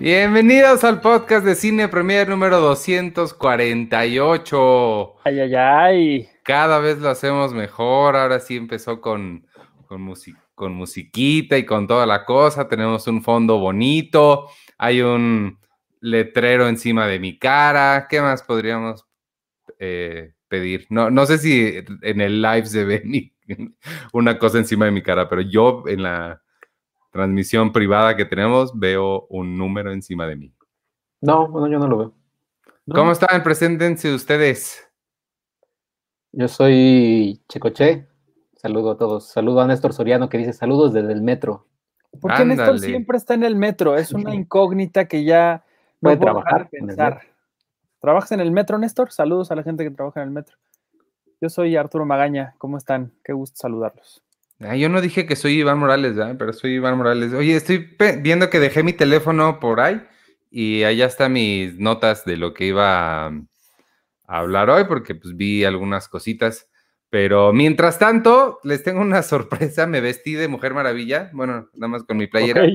Bienvenidos al podcast de Cine Premier número 248. Ay, ay, ay. Cada vez lo hacemos mejor. Ahora sí empezó con, con, con musiquita y con toda la cosa. Tenemos un fondo bonito. Hay un letrero encima de mi cara. ¿Qué más podríamos eh, pedir? No, no sé si en el live se ve una cosa encima de mi cara, pero yo en la transmisión privada que tenemos, veo un número encima de mí. No, bueno, yo no lo veo. ¿Cómo están? Preséntense ustedes. Yo soy Checoche. Saludo a todos. Saludo a Néstor Soriano que dice saludos desde el metro. ¿Por qué Néstor siempre está en el metro? Es una incógnita que ya no puede trabajar. Pensar. ¿Trabajas en el metro, Néstor? Saludos a la gente que trabaja en el metro. Yo soy Arturo Magaña. ¿Cómo están? Qué gusto saludarlos. Ah, yo no dije que soy Iván Morales, ¿verdad? pero soy Iván Morales. Oye, estoy viendo que dejé mi teléfono por ahí y allá están mis notas de lo que iba a, hablar hoy, porque pues vi algunas cositas. Pero mientras tanto, les tengo una sorpresa. Me vestí de Mujer Maravilla, bueno, nada más con mi playera,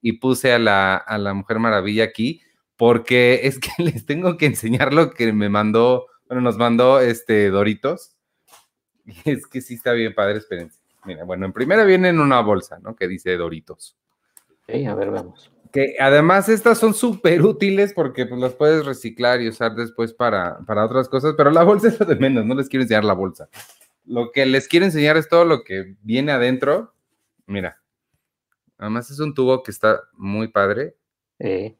y puse a la, a la Mujer Maravilla aquí, porque es que les tengo que enseñar lo que me mandó, bueno, nos mandó este Doritos. Y es que sí está bien padre, espérense. Mira, bueno, en primera viene en una bolsa, ¿no? Que dice Doritos. Ok, a ver, vamos. Que además estas son súper útiles porque pues, las puedes reciclar y usar después para, para otras cosas, pero la bolsa es lo de menos, no les quiero enseñar la bolsa. Lo que les quiero enseñar es todo lo que viene adentro. Mira, además es un tubo que está muy padre. Eh.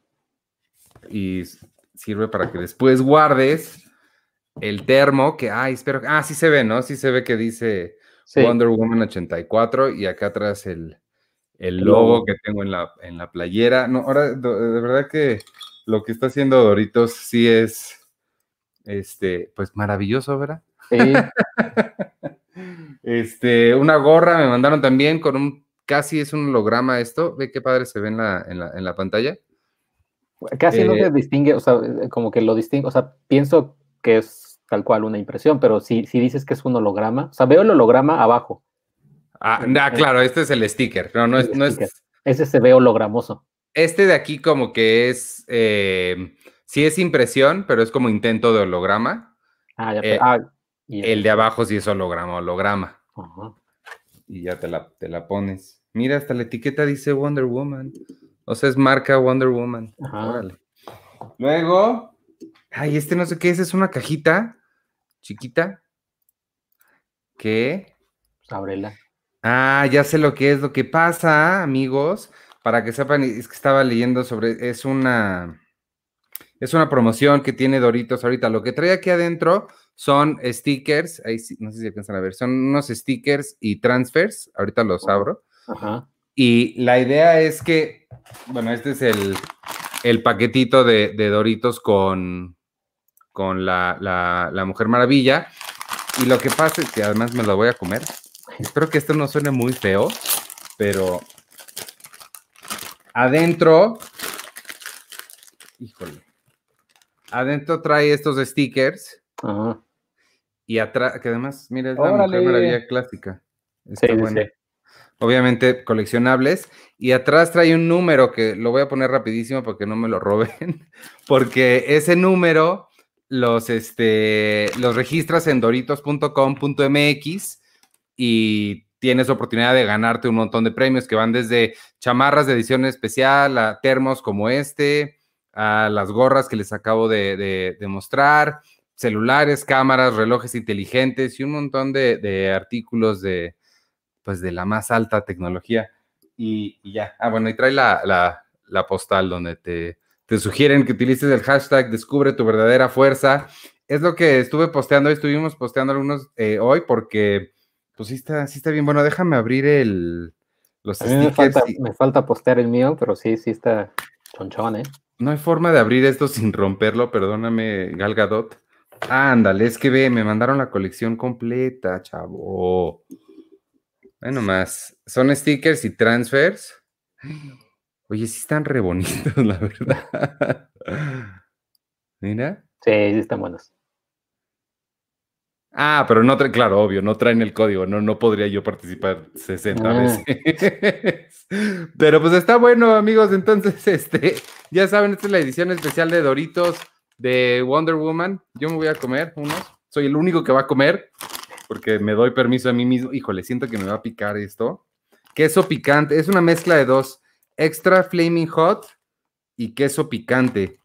Y sirve para que después guardes el termo que, ay, espero, ah, sí se ve, ¿no? Sí se ve que dice Wonder Woman 84 y acá atrás el, el logo que tengo en la, en la playera. No, ahora, de, verdad que lo que está haciendo Doritos sí es, este, pues maravilloso, ¿verdad? Sí. este, una gorra me mandaron también con un, casi es un holograma esto. Ve qué padre se ve en la, en la, en la pantalla. Casi no se eh, distingue, o sea, como que lo distingue, o sea, pienso que es tal cual una impresión, pero si, si dices que es un holograma, o sea, veo el holograma abajo. Ah, claro, este es el sticker, no, no, es, no es... Ese se ve hologramoso. Este de aquí como que es, eh, sí es impresión, pero es como intento de holograma. Ah, ya eh, ah, el de abajo sí es holograma, holograma. Y ya te la, te la pones. Mira, hasta la etiqueta dice Wonder Woman. O sea, es marca Wonder Woman. Luego, Ay, este no sé qué es, es una cajita chiquita. ¿Qué? Pues ábrela. Ah, ya sé lo que es. Lo que pasa, amigos, para que sepan, es que estaba leyendo sobre, es una, es una promoción que tiene Doritos ahorita. Lo que trae aquí adentro son stickers, ahí sí, no sé si alcanzan a ver, son unos stickers y transfers. Ahorita los abro. Ajá. Y la idea es que, bueno, este es el, el paquetito de, de Doritos con, con la, la, Mujer Maravilla. Y lo que pasa es que además me lo voy a comer. Espero que esto no suene muy feo, pero adentro, híjole, adentro trae estos stickers. Y atrás, que además, mira, es la Mujer Maravilla clásica. Está sí, Obviamente coleccionables. Y atrás trae un número que lo voy a poner rapidísimo para que no me lo roben. Porque ese número los, este, los registras en doritos.com.mx y tienes oportunidad de ganarte un montón de premios que van desde chamarras de edición especial a termos como este, a las gorras que les acabo de, mostrar, celulares, cámaras, relojes inteligentes y un montón de, artículos de, pues, de la más alta tecnología. Y, ya, ah, bueno, y trae la, la postal donde te, te sugieren que utilices el hashtag Descubre tu verdadera fuerza. Es lo que estuve posteando, estuvimos posteando algunos eh, hoy porque, pues sí está, sí está bien. Bueno, déjame abrir el, los me falta, me falta, postear el mío, pero sí, sí está chonchón, ¿eh? No hay forma de abrir esto sin romperlo, perdóname, Galgadot. Ándale, es que ve, me mandaron la colección completa, chavo. Bueno, más. Son stickers y transfers. Oye, sí están re bonitos, la verdad. Mira. Sí, sí están buenos. Ah, pero no traen, claro, obvio, no traen el código, no, no podría yo participar 60 Ah. veces. Pero pues está bueno, amigos, entonces, este, ya saben, esta es la edición especial de Doritos de Wonder Woman. Yo me voy a comer unos, soy el único que va a comer, porque me doy permiso a mí mismo. Híjole, siento que me va a picar esto. Queso picante, es una mezcla de dos, extra flaming hot y queso picante.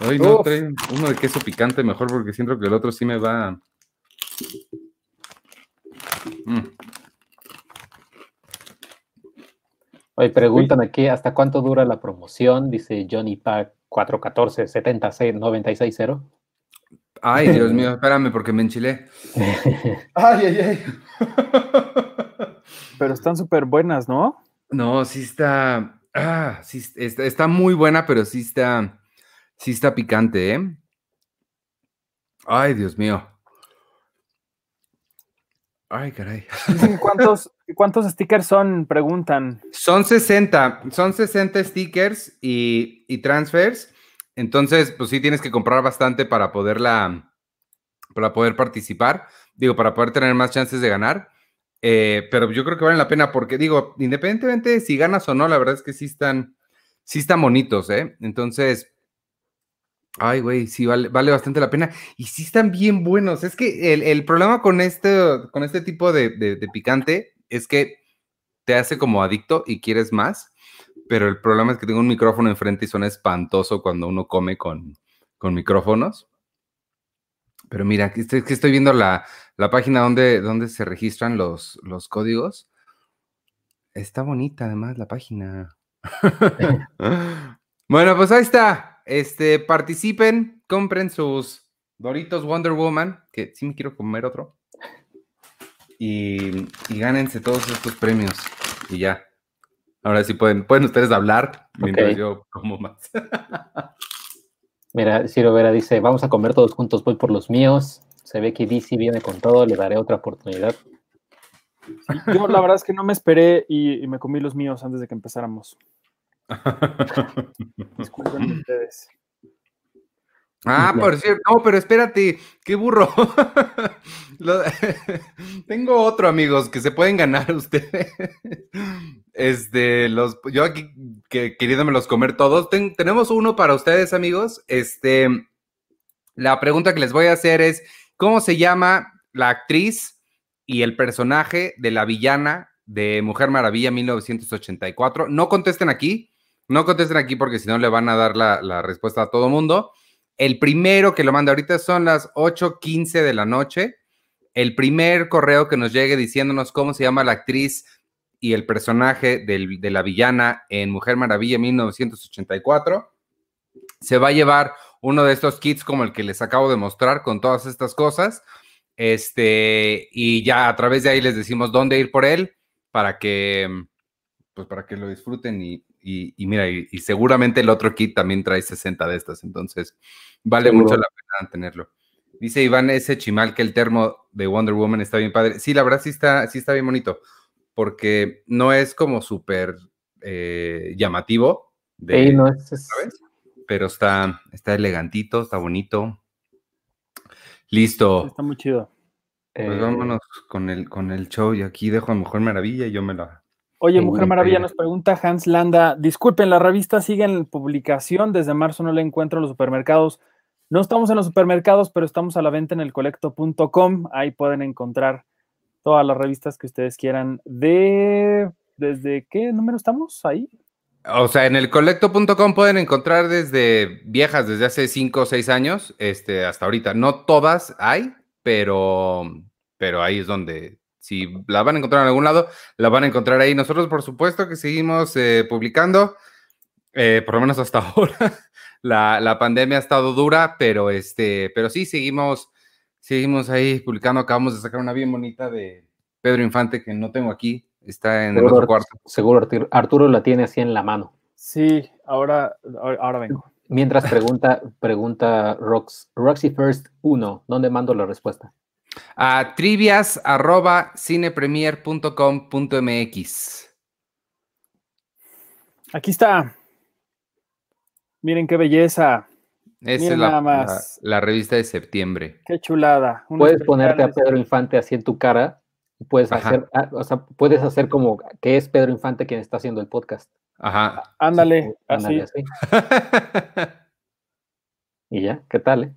Ay, no, Uf. trae uno de queso picante mejor porque siento que el otro sí me va. Mm. Oye, preguntan aquí, ¿hasta cuánto dura la promoción? Dice Johnny Pack 414 76 960. Ay, Dios mío, espérame porque me enchilé. Ay, ay, ay. Pero están súper buenas, ¿no? No, sí está. Ah, sí está, está muy buena, pero sí está. Sí está picante, ¿eh? Ay, Dios mío. Ay, caray. Cuántos, cuántos stickers son, preguntan. Son 60, son 60 stickers y, y transfers. Entonces, pues sí tienes que comprar bastante para poderla, para poder participar. Digo, para poder tener más chances de ganar. Eh, pero yo creo que valen la pena porque, digo, independientemente de si ganas o no, la verdad es que sí están, sí están bonitos, ¿eh? Entonces, ay, güey, sí vale, vale bastante la pena. Y sí están bien buenos. Es que el, el problema con este, con este tipo de, de- de picante es que te hace como adicto y quieres más. Pero el problema es que tengo un micrófono enfrente y suena espantoso cuando uno come con, con micrófonos. Pero mira, estoy, que estoy viendo la, la página donde, donde se registran los, los códigos. Está bonita además la página. bueno, pues ahí está. Este, participen, compren sus Doritos Wonder Woman, que sí me quiero comer otro. Y, y gánense todos estos premios. Y ya. Ahora sí pueden, pueden ustedes hablar mientras yo como más. Mira, Ciro Vera dice, vamos a comer todos juntos, voy por los míos. Se ve que DC viene con todo, le daré otra oportunidad. Yo la verdad es que no me esperé y, y me comí los míos antes de que empezáramos. Disculpen ustedes. Ah, por cierto, no, pero espérate, qué burro. Lo- Tengo otro, amigos, que se pueden ganar ustedes. Este, los, yo aquí que, queriéndomelos comer todos. Ten- tenemos uno para ustedes, amigos. Este, la pregunta que les voy a hacer es: ¿cómo se llama la actriz y el personaje de la villana de Mujer Maravilla 1984? No contesten aquí, no contesten aquí porque si no le van a dar la, la respuesta a todo mundo. El primero que lo manda ahorita son las 8:15 de la noche. El primer correo que nos llegue diciéndonos cómo se llama la actriz y el personaje de la villana en Mujer Maravilla 1984 se va a llevar uno de estos kits como el que les acabo de mostrar con todas estas cosas. Este, y ya a través de ahí les decimos dónde ir por él para que, pues para que lo disfruten y, y- y mira, y, y seguramente el otro kit también trae 60 de estas, entonces vale Seguro. mucho la pena tenerlo. Dice Iván ese chimal que el termo de Wonder Woman está bien padre. Sí, la verdad sí está, sí está bien bonito, porque no es como súper eh, llamativo, de, Sí, no, es, es- ¿sabes? pero está, está elegantito, está bonito. Listo. Está muy chido. Pues eh, vámonos con el, con el show y aquí dejo a Mujer Maravilla y yo me la... Oye, Mujer Maravilla nos pregunta Hans Landa. Disculpen, la revista sigue en publicación. Desde marzo no la encuentro en los supermercados. No estamos en los supermercados, pero estamos a la venta en el colecto.com. Ahí pueden encontrar todas las revistas que ustedes quieran. De. ¿Desde qué número estamos ahí? O sea, en el colecto.com pueden encontrar desde viejas, desde hace 5 o 6 años, este, hasta ahorita. No todas hay, pero, pero ahí es donde, si la van a encontrar en algún lado, la van a encontrar ahí. Nosotros, por supuesto, que seguimos eh, publicando, eh, por lo menos hasta ahora. La, la pandemia ha estado dura, pero, este, pero sí, seguimos, seguimos ahí publicando. Acabamos de sacar una bien bonita de Pedro Infante que no tengo aquí, está en el otro cuarto. seguro Arturo, Arturo la tiene así en la mano. Sí, ahora, ahora, ahora vengo. Mientras pregunta, pregunta Rox, Roxy First 1, ¿dónde mando la respuesta? A trivias arroba cinepremier.com.mx. Aquí está. Miren qué belleza. Esa es la, La, revista de septiembre. Qué chulada. Puedes ponerte a Pedro Infante así en tu cara y puedes hacer, ah, o sea, puedes hacer como que es Pedro Infante quien está haciendo el podcast. Ajá. Ándale, así. y ya, ¿qué tal? Eh?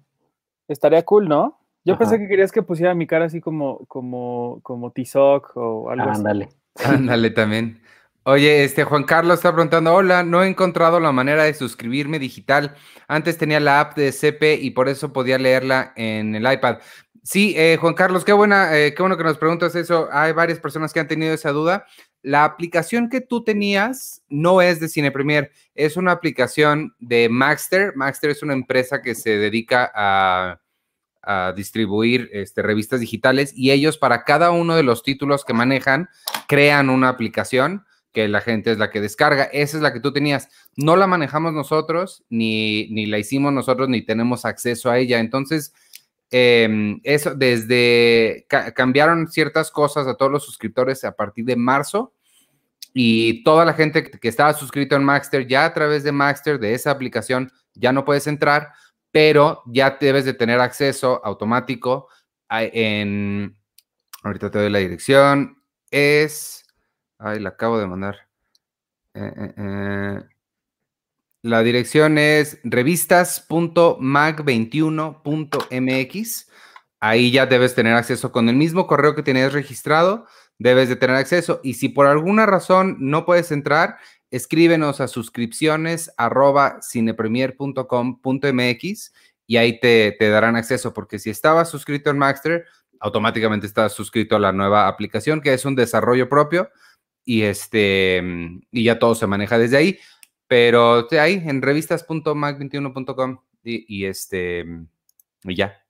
Estaría cool, ¿no? Yo pensé que querías que pusiera mi cara así como, como, como Tizoc o algo Ándale. Ándale también. Oye, este Juan Carlos está preguntando, hola, no he encontrado la manera de suscribirme digital. Antes tenía la app de CP y por eso podía leerla en el iPad. Sí, eh, Juan Carlos, qué buena, eh, qué bueno que nos preguntas eso. Hay varias personas que han tenido esa duda. La aplicación que tú tenías no es de Cine Premier, es una aplicación de Maxter. Maxter es una empresa que se dedica a, a distribuir este, revistas digitales y ellos para cada uno de los títulos que manejan crean una aplicación que la gente es la que descarga. Esa es la que tú tenías. No la manejamos nosotros, ni, ni la hicimos nosotros, ni tenemos acceso a ella. Entonces, em, eso, desde cambiaron ciertas cosas a todos los suscriptores a partir de marzo y toda la gente que, estaba suscrito en Maxter, ya a través de Maxter, de esa aplicación, ya no puedes entrar, pero ya debes de tener acceso automático en, ahorita te doy la dirección, es Ay, la acabo de mandar. Eh, eh, eh. La dirección es revistas.mag21.mx. Ahí ya debes tener acceso con el mismo correo que tenías registrado, debes de tener acceso. Y si por alguna razón no puedes entrar, escríbenos a suscripciones arroba cinepremier.com.mx y ahí te, te, darán acceso, porque si estabas suscrito en Maxter, automáticamente estás suscrito a la nueva aplicación, que es un desarrollo propio y este y ya todo se maneja desde ahí. Pero ahí en revistas.mac21.com y, este y ya.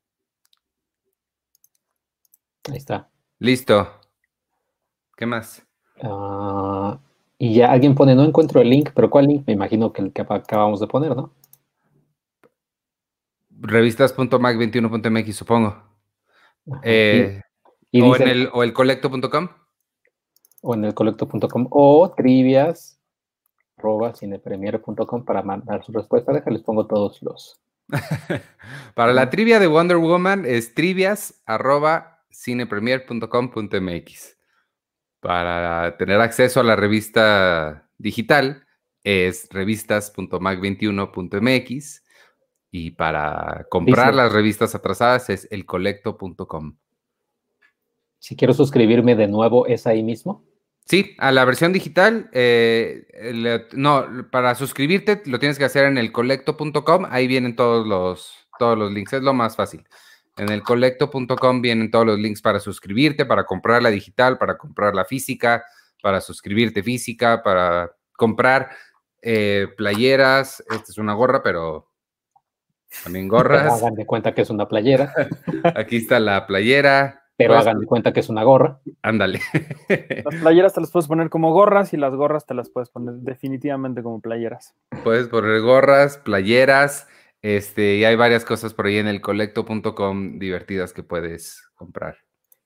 Ahí está. Listo. ¿Qué más? Ah, y ya alguien pone, no encuentro el link, pero ¿cuál link? Me imagino que el que acabamos de poner, ¿no? Revistas.mac21.mx, supongo. Eh, o, en el, o el colecto.com o en el colecto.com o trivias arroba para mandar su respuesta. Déjales pongo todos los. para la trivia de Wonder Woman es trivias arroba cinepremier.com.mx. Para tener acceso a la revista digital es revistas.mac21.mx y para comprar las revistas atrasadas es elcolecto.com. Si quiero suscribirme de nuevo, ¿es ahí mismo? Sí, a la versión digital, eh, no, para suscribirte lo tienes que hacer en el colecto.com, ahí vienen todos los, todos los links, es lo más fácil. En el colecto.com vienen todos los links para suscribirte, para comprar la digital, para comprar la física, para suscribirte física, para comprar eh, playeras. Esta es una gorra, pero también gorras. Hagan de cuenta que es una playera. Aquí está la playera. Pero pues, hagan de cuenta que es una gorra. Ándale. Las playeras te las puedes poner como gorras y las gorras te las puedes poner definitivamente como playeras. Puedes poner gorras, playeras, este, y hay varias cosas por ahí en el colecto.com divertidas que puedes comprar.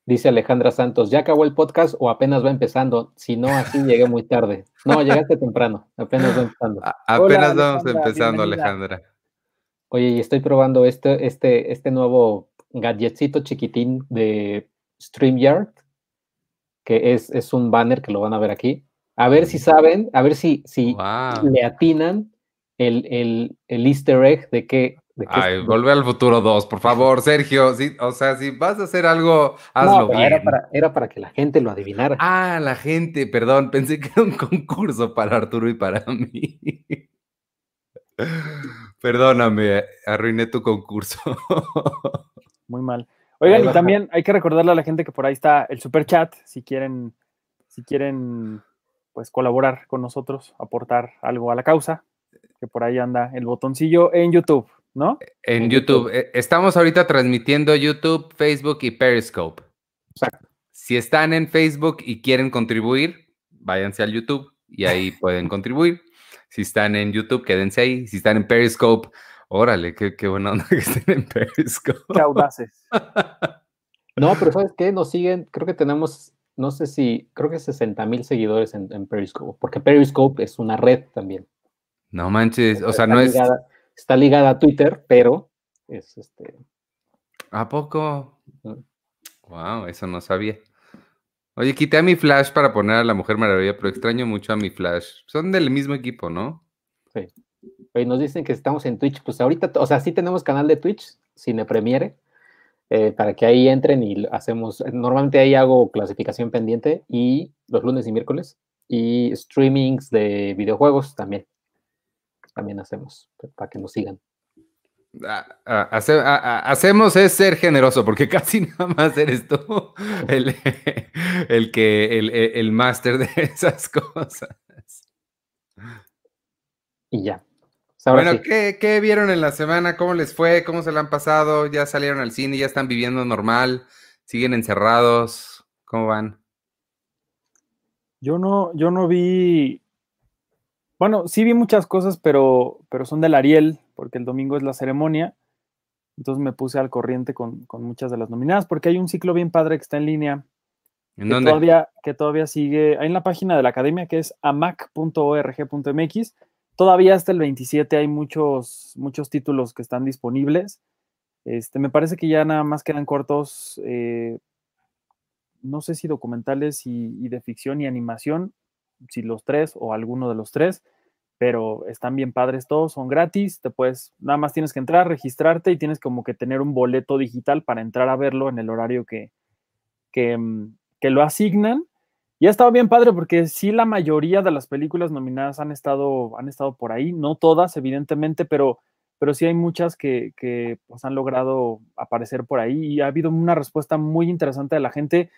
Dice Alejandra Santos, ¿ya acabó el podcast o apenas va empezando? Si no, así llegué muy tarde. No, llegaste temprano, apenas va empezando. apenas vamos empezando, Alejandra. Oye, y estoy probando este, este, este nuevo gadgetcito chiquitín de StreamYard, que es, es, un banner que lo van a ver aquí. A ver si saben, a ver si, si le atinan el, el, el, easter egg de que... Ay, vuelve al futuro 2, por favor, Sergio. Sí, o sea, si vas a hacer algo, hazlo bien. Era para, era para que la gente lo adivinara. Ah, la gente, perdón, pensé que era un concurso para Arturo y para mí. Perdóname, arruiné tu concurso. muy mal. Oigan, y también hay que recordarle a la gente que por ahí está el super chat, si quieren, si quieren pues colaborar con nosotros, aportar algo a la causa, que por ahí anda el botoncillo en YouTube, ¿no? En, YouTube. Eh, estamos ahorita transmitiendo YouTube, Facebook y Periscope. Exacto. Si están en Facebook y quieren contribuir, váyanse al YouTube y ahí pueden contribuir. Si están en YouTube, quédense ahí. Si están en Periscope, Órale, qué, qué buena onda que estén en Periscope. Qué audaces. No, pero ¿sabes qué? Nos siguen, creo que tenemos, no sé si, creo que 60 mil seguidores en, Periscope, porque Periscope es una red también. No manches, o sea, no es... Está ligada a Twitter, pero es este. ¿A poco? Wow, eso no sabía. Oye, quité a mi Flash para poner a la Mujer Maravilla, pero extraño mucho a mi Flash. Son del mismo equipo, ¿no? Sí. Oye, nos dicen que estamos en Twitch. Pues ahorita, o sea, sí tenemos canal de Twitch, Cine Premiere, eh, para que ahí entren y hacemos. Normalmente ahí hago clasificación pendiente y los lunes y miércoles y streamings de videojuegos también. También hacemos para que nos sigan. Ah, ah, hacemos es ser generoso, porque casi nada más eres tú el, el que el, el máster de esas cosas. Y ya. Pues bueno, ¿qué, vieron en la semana? ¿Cómo les fue? ¿Cómo se la han pasado? ¿Ya salieron al cine? ¿Ya están viviendo normal? ¿Siguen encerrados? ¿Cómo van? Yo no, yo no vi. Bueno, sí vi muchas cosas, pero, pero son del Ariel, porque el domingo es la ceremonia. Entonces me puse al corriente con, muchas de las nominadas, porque hay un ciclo bien padre que está en línea. ¿En que dónde? Todavía, que todavía sigue. Hay en la página de la academia que es amac.org.mx. Todavía hasta el 27 hay muchos, muchos títulos que están disponibles. Este, me parece que ya nada más quedan cortos, eh, no sé si documentales y, de ficción y animación, si los tres o alguno de los tres, pero están bien padres todos, son gratis, te puedes, nada más tienes que entrar, registrarte y tienes como que tener un boleto digital para entrar a verlo en el horario que, que, mm, que lo asignan y ha estado bien padre porque sí la mayoría de las películas nominadas han estado, han estado por ahí, no todas evidentemente, pero, pero sí hay muchas que, pues, han logrado aparecer por ahí y ha habido una respuesta muy interesante de la gente.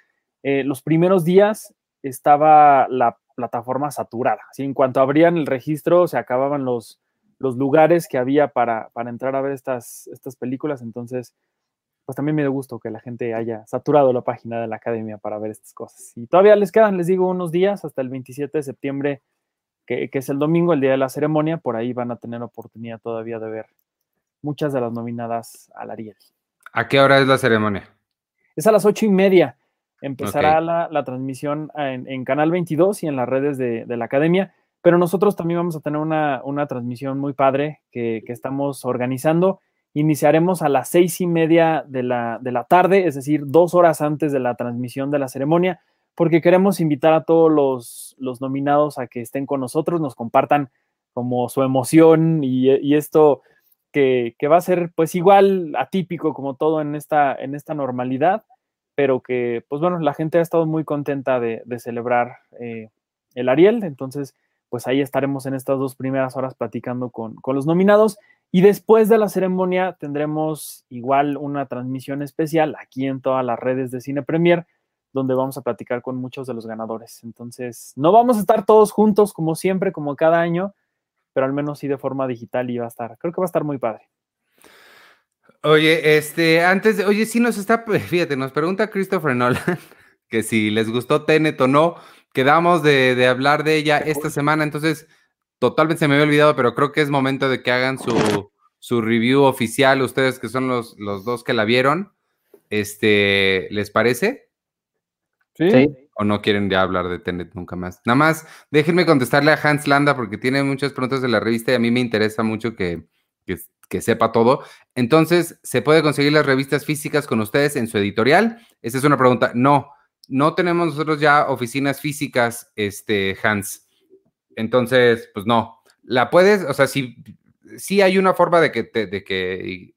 Eh, los primeros días estaba la plataforma saturada, ¿sí? en cuanto abrían el registro se acababan los, los lugares que había para, para entrar a ver estas, estas películas, entonces pues también me dio gusto que la gente haya saturado la página de la academia para ver estas cosas. Y todavía les quedan, les digo, unos días hasta el 27 de septiembre, que, es el domingo, el día de la ceremonia. Por ahí van a tener oportunidad todavía de ver muchas de las nominadas al Ariel. ¿A qué hora es la ceremonia? Es a las ocho y media. Empezará la, transmisión en, Canal 22 y en las redes de, la academia. Pero nosotros también vamos a tener una, transmisión muy padre que, que estamos organizando Iniciaremos a las seis y media de la, tarde, es decir, dos horas antes de la transmisión de la ceremonia, porque queremos invitar a todos los, nominados a que estén con nosotros, nos compartan como su emoción y, esto que, va a ser pues igual atípico como todo en esta, en esta normalidad, pero que pues bueno, la gente ha estado muy contenta de, celebrar eh, el Ariel, entonces pues ahí estaremos en estas dos primeras horas platicando con, con los nominados y después de la ceremonia tendremos igual una transmisión especial aquí en todas las redes de Cine Premier, donde vamos a platicar con muchos de los ganadores. Entonces, no vamos a estar todos juntos como siempre, como cada año, pero al menos sí de forma digital y va a estar, creo que va a estar muy padre. Oye, este, antes de, oye, sí nos está, fíjate, nos pregunta Christopher Nolan que si les gustó Tenet o no, quedamos de, de hablar de ella esta semana, entonces totalmente se me había olvidado, pero creo que es momento de que hagan su, su review oficial, ustedes que son los, los dos que la vieron. Este, ¿les parece? Sí. ¿O no quieren ya hablar de Tenet nunca más? Nada más, déjenme contestarle a Hans Landa porque tiene muchas preguntas de la revista y a mí me interesa mucho que, que, sepa todo. Entonces, ¿se puede conseguir las revistas físicas con ustedes en su editorial? Esa es una pregunta. No, no tenemos nosotros ya oficinas físicas, este, Hans. Entonces, pues no. La puedes, o sea, sí hay una forma de que, de que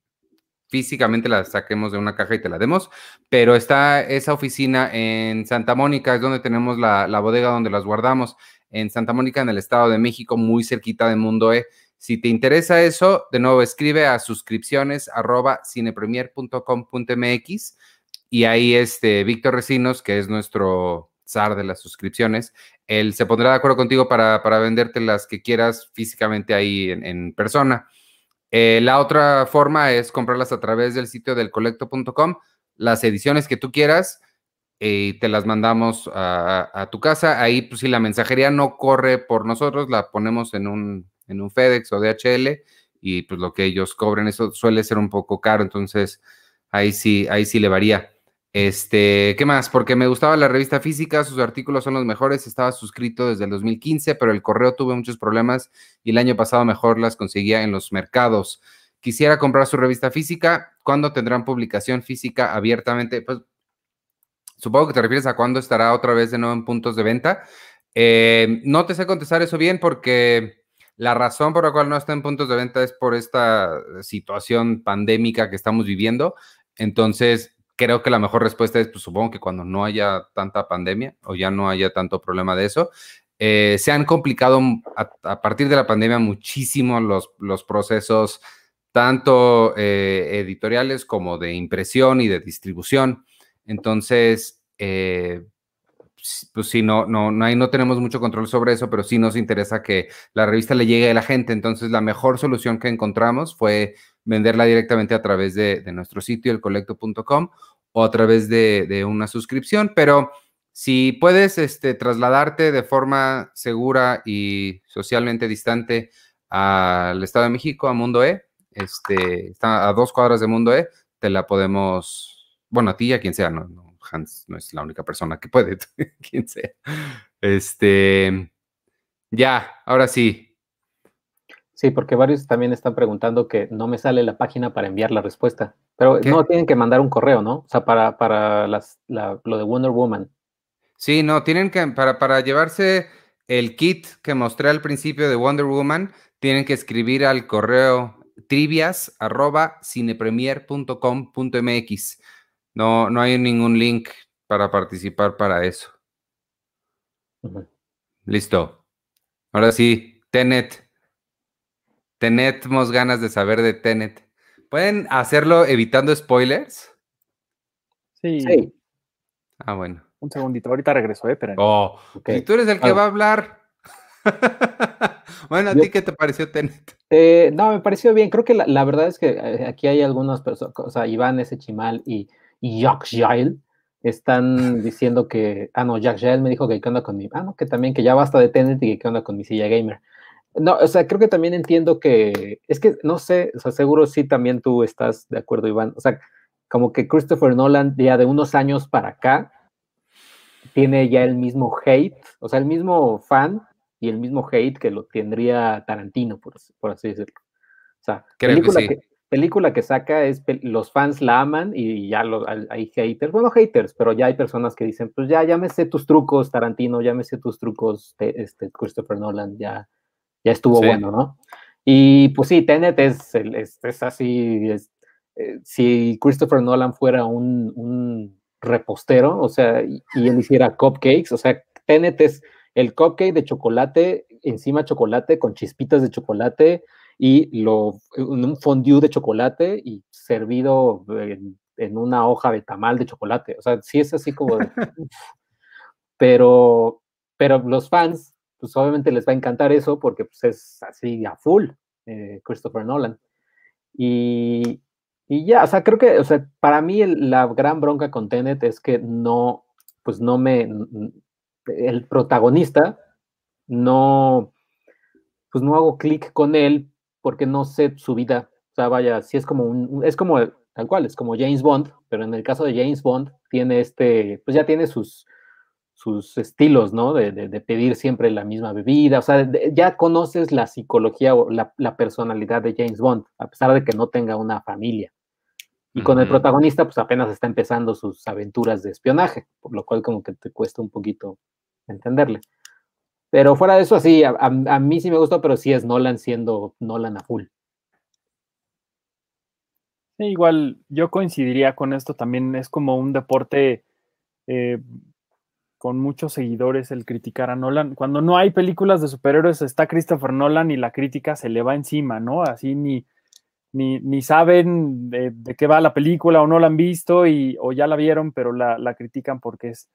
físicamente la saquemos de una caja y te la demos, pero está esa oficina en Santa Mónica, es donde tenemos la, bodega donde las guardamos, en Santa Mónica, en el Estado de México, muy cerquita de Mundo E. Si te interesa eso, de nuevo escribe a suscripciones arroba cinepremier.com.mx y ahí este Víctor Recinos, que es nuestro zar de las suscripciones, él se pondrá de acuerdo contigo para, venderte las que quieras físicamente ahí en, persona. Eh, la otra forma es comprarlas a través del sitio del colecto.com, las ediciones que tú quieras y te las mandamos a, tu casa. Ahí, pues si la mensajería no corre por nosotros, la ponemos en un, en un FedEx o DHL y pues lo que ellos cobren, eso suele ser un poco caro, entonces ahí sí, ahí sí le varía. Este, ¿qué más? Porque me gustaba la revista física, sus artículos son los mejores, estaba suscrito desde el 2015, pero el correo tuve muchos problemas y el año pasado mejor las conseguía en los mercados. Quisiera comprar su revista física, ¿cuándo tendrán publicación física abiertamente? Pues supongo que te refieres a cuándo estará otra vez de nuevo en puntos de venta. Eh, no te sé contestar eso bien porque la razón por la cual no está en puntos de venta es por esta situación pandémica que estamos viviendo. Entonces, creo que la mejor respuesta es, pues, supongo que cuando no haya tanta pandemia o ya no haya tanto problema de eso, eh, se han complicado a, partir de la pandemia muchísimo los, los procesos, tanto eh, editoriales como de impresión y de distribución. Entonces, eh, pues sí, no, no, no, no tenemos mucho control sobre eso, pero sí nos interesa que la revista le llegue a la gente. Entonces, la mejor solución que encontramos fue venderla directamente a través de, nuestro sitio, elcolecto.com, o a través de, una suscripción. Pero si puedes este, trasladarte de forma segura y socialmente distante al Estado de México, a Mundo E, este, está a dos cuadras de Mundo E, te la podemos, bueno, a ti y a quien sea, no Hans no es la única persona que puede, quien sea. Este, ya, ahora sí. Sí, porque varios también están preguntando que no me sale la página para enviar la respuesta. Pero no tienen que mandar un correo, ¿no? O sea, para, para las, lo de Wonder Woman. Sí, no, tienen que, para, para llevarse el kit que mostré al principio de Wonder Woman, tienen que escribir al correo trivias arroba cinepremier.com.mx. No, no hay ningún link para participar para eso. Listo. Ahora sí, Tenet. Tenemos ganas de saber de Tenet. ¿Pueden hacerlo evitando spoilers? Sí. sí. Ah, bueno. Un segundito, ahorita regreso, ¿eh? Oh, y tú eres el que va a hablar. bueno, ¿a ti qué te pareció Tenet? Eh, no, me pareció bien. Creo que la, verdad es que eh, aquí hay algunas personas, o sea, Iván, ese chimal y y Jack Jail están diciendo que, ah, no, Jack Jail me dijo que qué onda con mi, ah, no, que también que ya basta de Tenet y que qué onda con mi silla gamer. No, o sea, creo que también entiendo que, es que, no sé, o sea, seguro sí también tú estás de acuerdo, Iván, o sea, como que Christopher Nolan ya de unos años para acá tiene ya el mismo hate, o sea, el mismo fan y el mismo hate que lo tendría Tarantino, por, por así decirlo. O sea, película que, película que saca es los fans la aman y ya hay haters, bueno, haters, pero ya hay personas que dicen, pues ya, ya me sé tus trucos, Tarantino, ya me sé tus trucos, este, Christopher Nolan, ya, ya estuvo bueno, ¿no? Y pues sí, Tenet es, es, así, eh, si Christopher Nolan fuera un, un repostero, o sea, y, y él hiciera cupcakes, o sea, Tenet es el cupcake de chocolate, encima chocolate con chispitas de chocolate, y lo, un fondue de chocolate y servido en, una hoja de tamal de chocolate. O sea, sí es así como... pero, pero los fans, pues obviamente les va a encantar eso porque pues, es así a full eh, Christopher Nolan. Y, y, ya, o sea, creo que, o sea, para mí la gran bronca con Tenet es que no, pues no me, el protagonista no, pues no hago clic con él porque no sé su vida. O sea, vaya, si es como un, es como tal cual, es como James Bond, pero en el caso de James Bond tiene este, pues ya tiene sus, sus estilos, ¿no? De, pedir siempre la misma bebida, o sea, ya conoces la psicología o la, personalidad de James Bond, a pesar de que no tenga una familia. Y con el protagonista, pues apenas está empezando sus aventuras de espionaje, por lo cual como que te cuesta un poquito entenderle. Pero fuera de eso, así, a, mí sí me gustó, pero sí es Nolan siendo Nolan a full. igual yo coincidiría con esto también, es como un deporte eh, con muchos seguidores el criticar a Nolan. Cuando no hay películas de superhéroes está Christopher Nolan y la crítica se le va encima, ¿no? Así ni, ni, saben de, qué va la película o no la han visto y, o ya la vieron, pero la, la critican porque es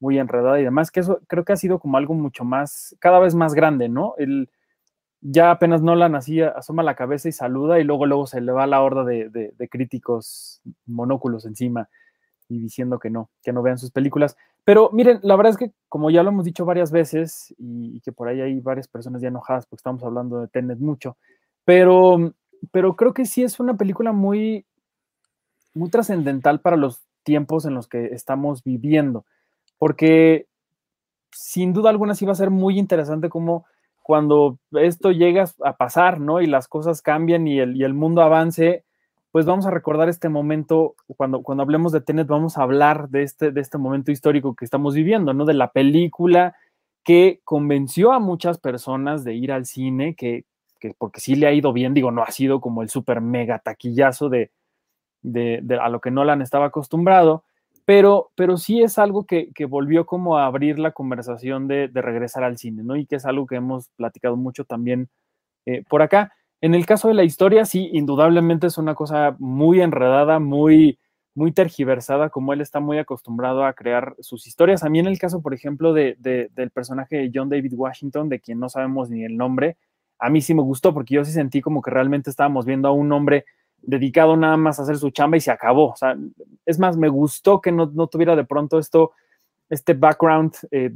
muy enredada y demás, que eso creo que ha sido como algo mucho más, cada vez más grande, ¿no? El, ya apenas Nolan así asoma la cabeza y saluda y luego luego se le va la horda de, críticos monóculos encima y diciendo que no, que no vean sus películas. Pero miren, la verdad es que como ya lo hemos dicho varias veces y, que por ahí hay varias personas ya enojadas porque estamos hablando de Tenet mucho, pero, pero creo que sí es una película muy, muy trascendental para los tiempos en los que estamos viviendo, porque sin duda alguna sí va a ser muy interesante cómo cuando esto llega a pasar, ¿no? Y las cosas cambian y el, y el mundo avance, pues vamos a recordar este momento, cuando, cuando hablemos de Tenet, vamos a hablar de este, de este momento histórico que estamos viviendo, ¿no? De la película que convenció a muchas personas de ir al cine, que, que porque sí le ha ido bien, digo, no ha sido como el super mega taquillazo de, de, de a lo que Nolan estaba acostumbrado, pero, pero sí es algo que, que, volvió como a abrir la conversación de, de, regresar al cine, ¿no? Y que es algo que hemos platicado mucho también eh, por acá. En el caso de la historia, sí, indudablemente es una cosa muy enredada, muy, muy tergiversada, como él está muy acostumbrado a crear sus historias. A mí en el caso, por ejemplo, de, de, del personaje de John David Washington, de quien no sabemos ni el nombre, a mí sí me gustó porque yo sí sentí como que realmente estábamos viendo a un hombre dedicado nada más a hacer su chamba y se acabó. O sea, es más, me gustó que no, no tuviera de pronto esto, este background eh,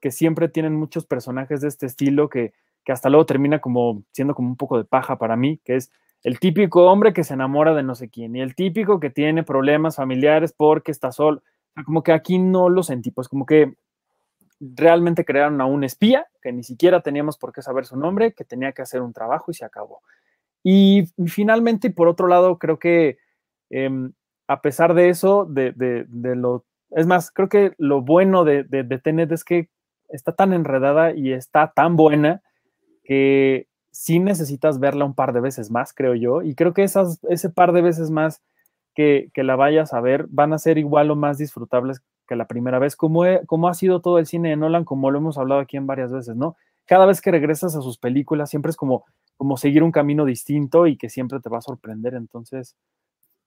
que siempre tienen muchos personajes de este estilo que, que hasta luego termina como siendo como un poco de paja para mí, que es el típico hombre que se enamora de no sé quién y el típico que tiene problemas familiares porque está solo. Como que aquí no lo sentí, pues como que realmente crearon a un espía que ni siquiera teníamos por qué saber su nombre, que tenía que hacer un trabajo y se acabó. Y, finalmente, por otro lado, creo que eh, a pesar de eso, de, de, de, lo... Es más, creo que lo bueno de, de, Tenet es que está tan enredada y está tan buena que sí necesitas verla un par de veces más, creo yo. Y creo que esas, ese par de veces más que, que la vayas a ver van a ser igual o más disfrutables que la primera vez, como, he, como ha sido todo el cine de Nolan, como lo hemos hablado aquí en varias veces, ¿no? Cada vez que regresas a sus películas, siempre es como, como seguir un camino distinto y que siempre te va a sorprender. Entonces,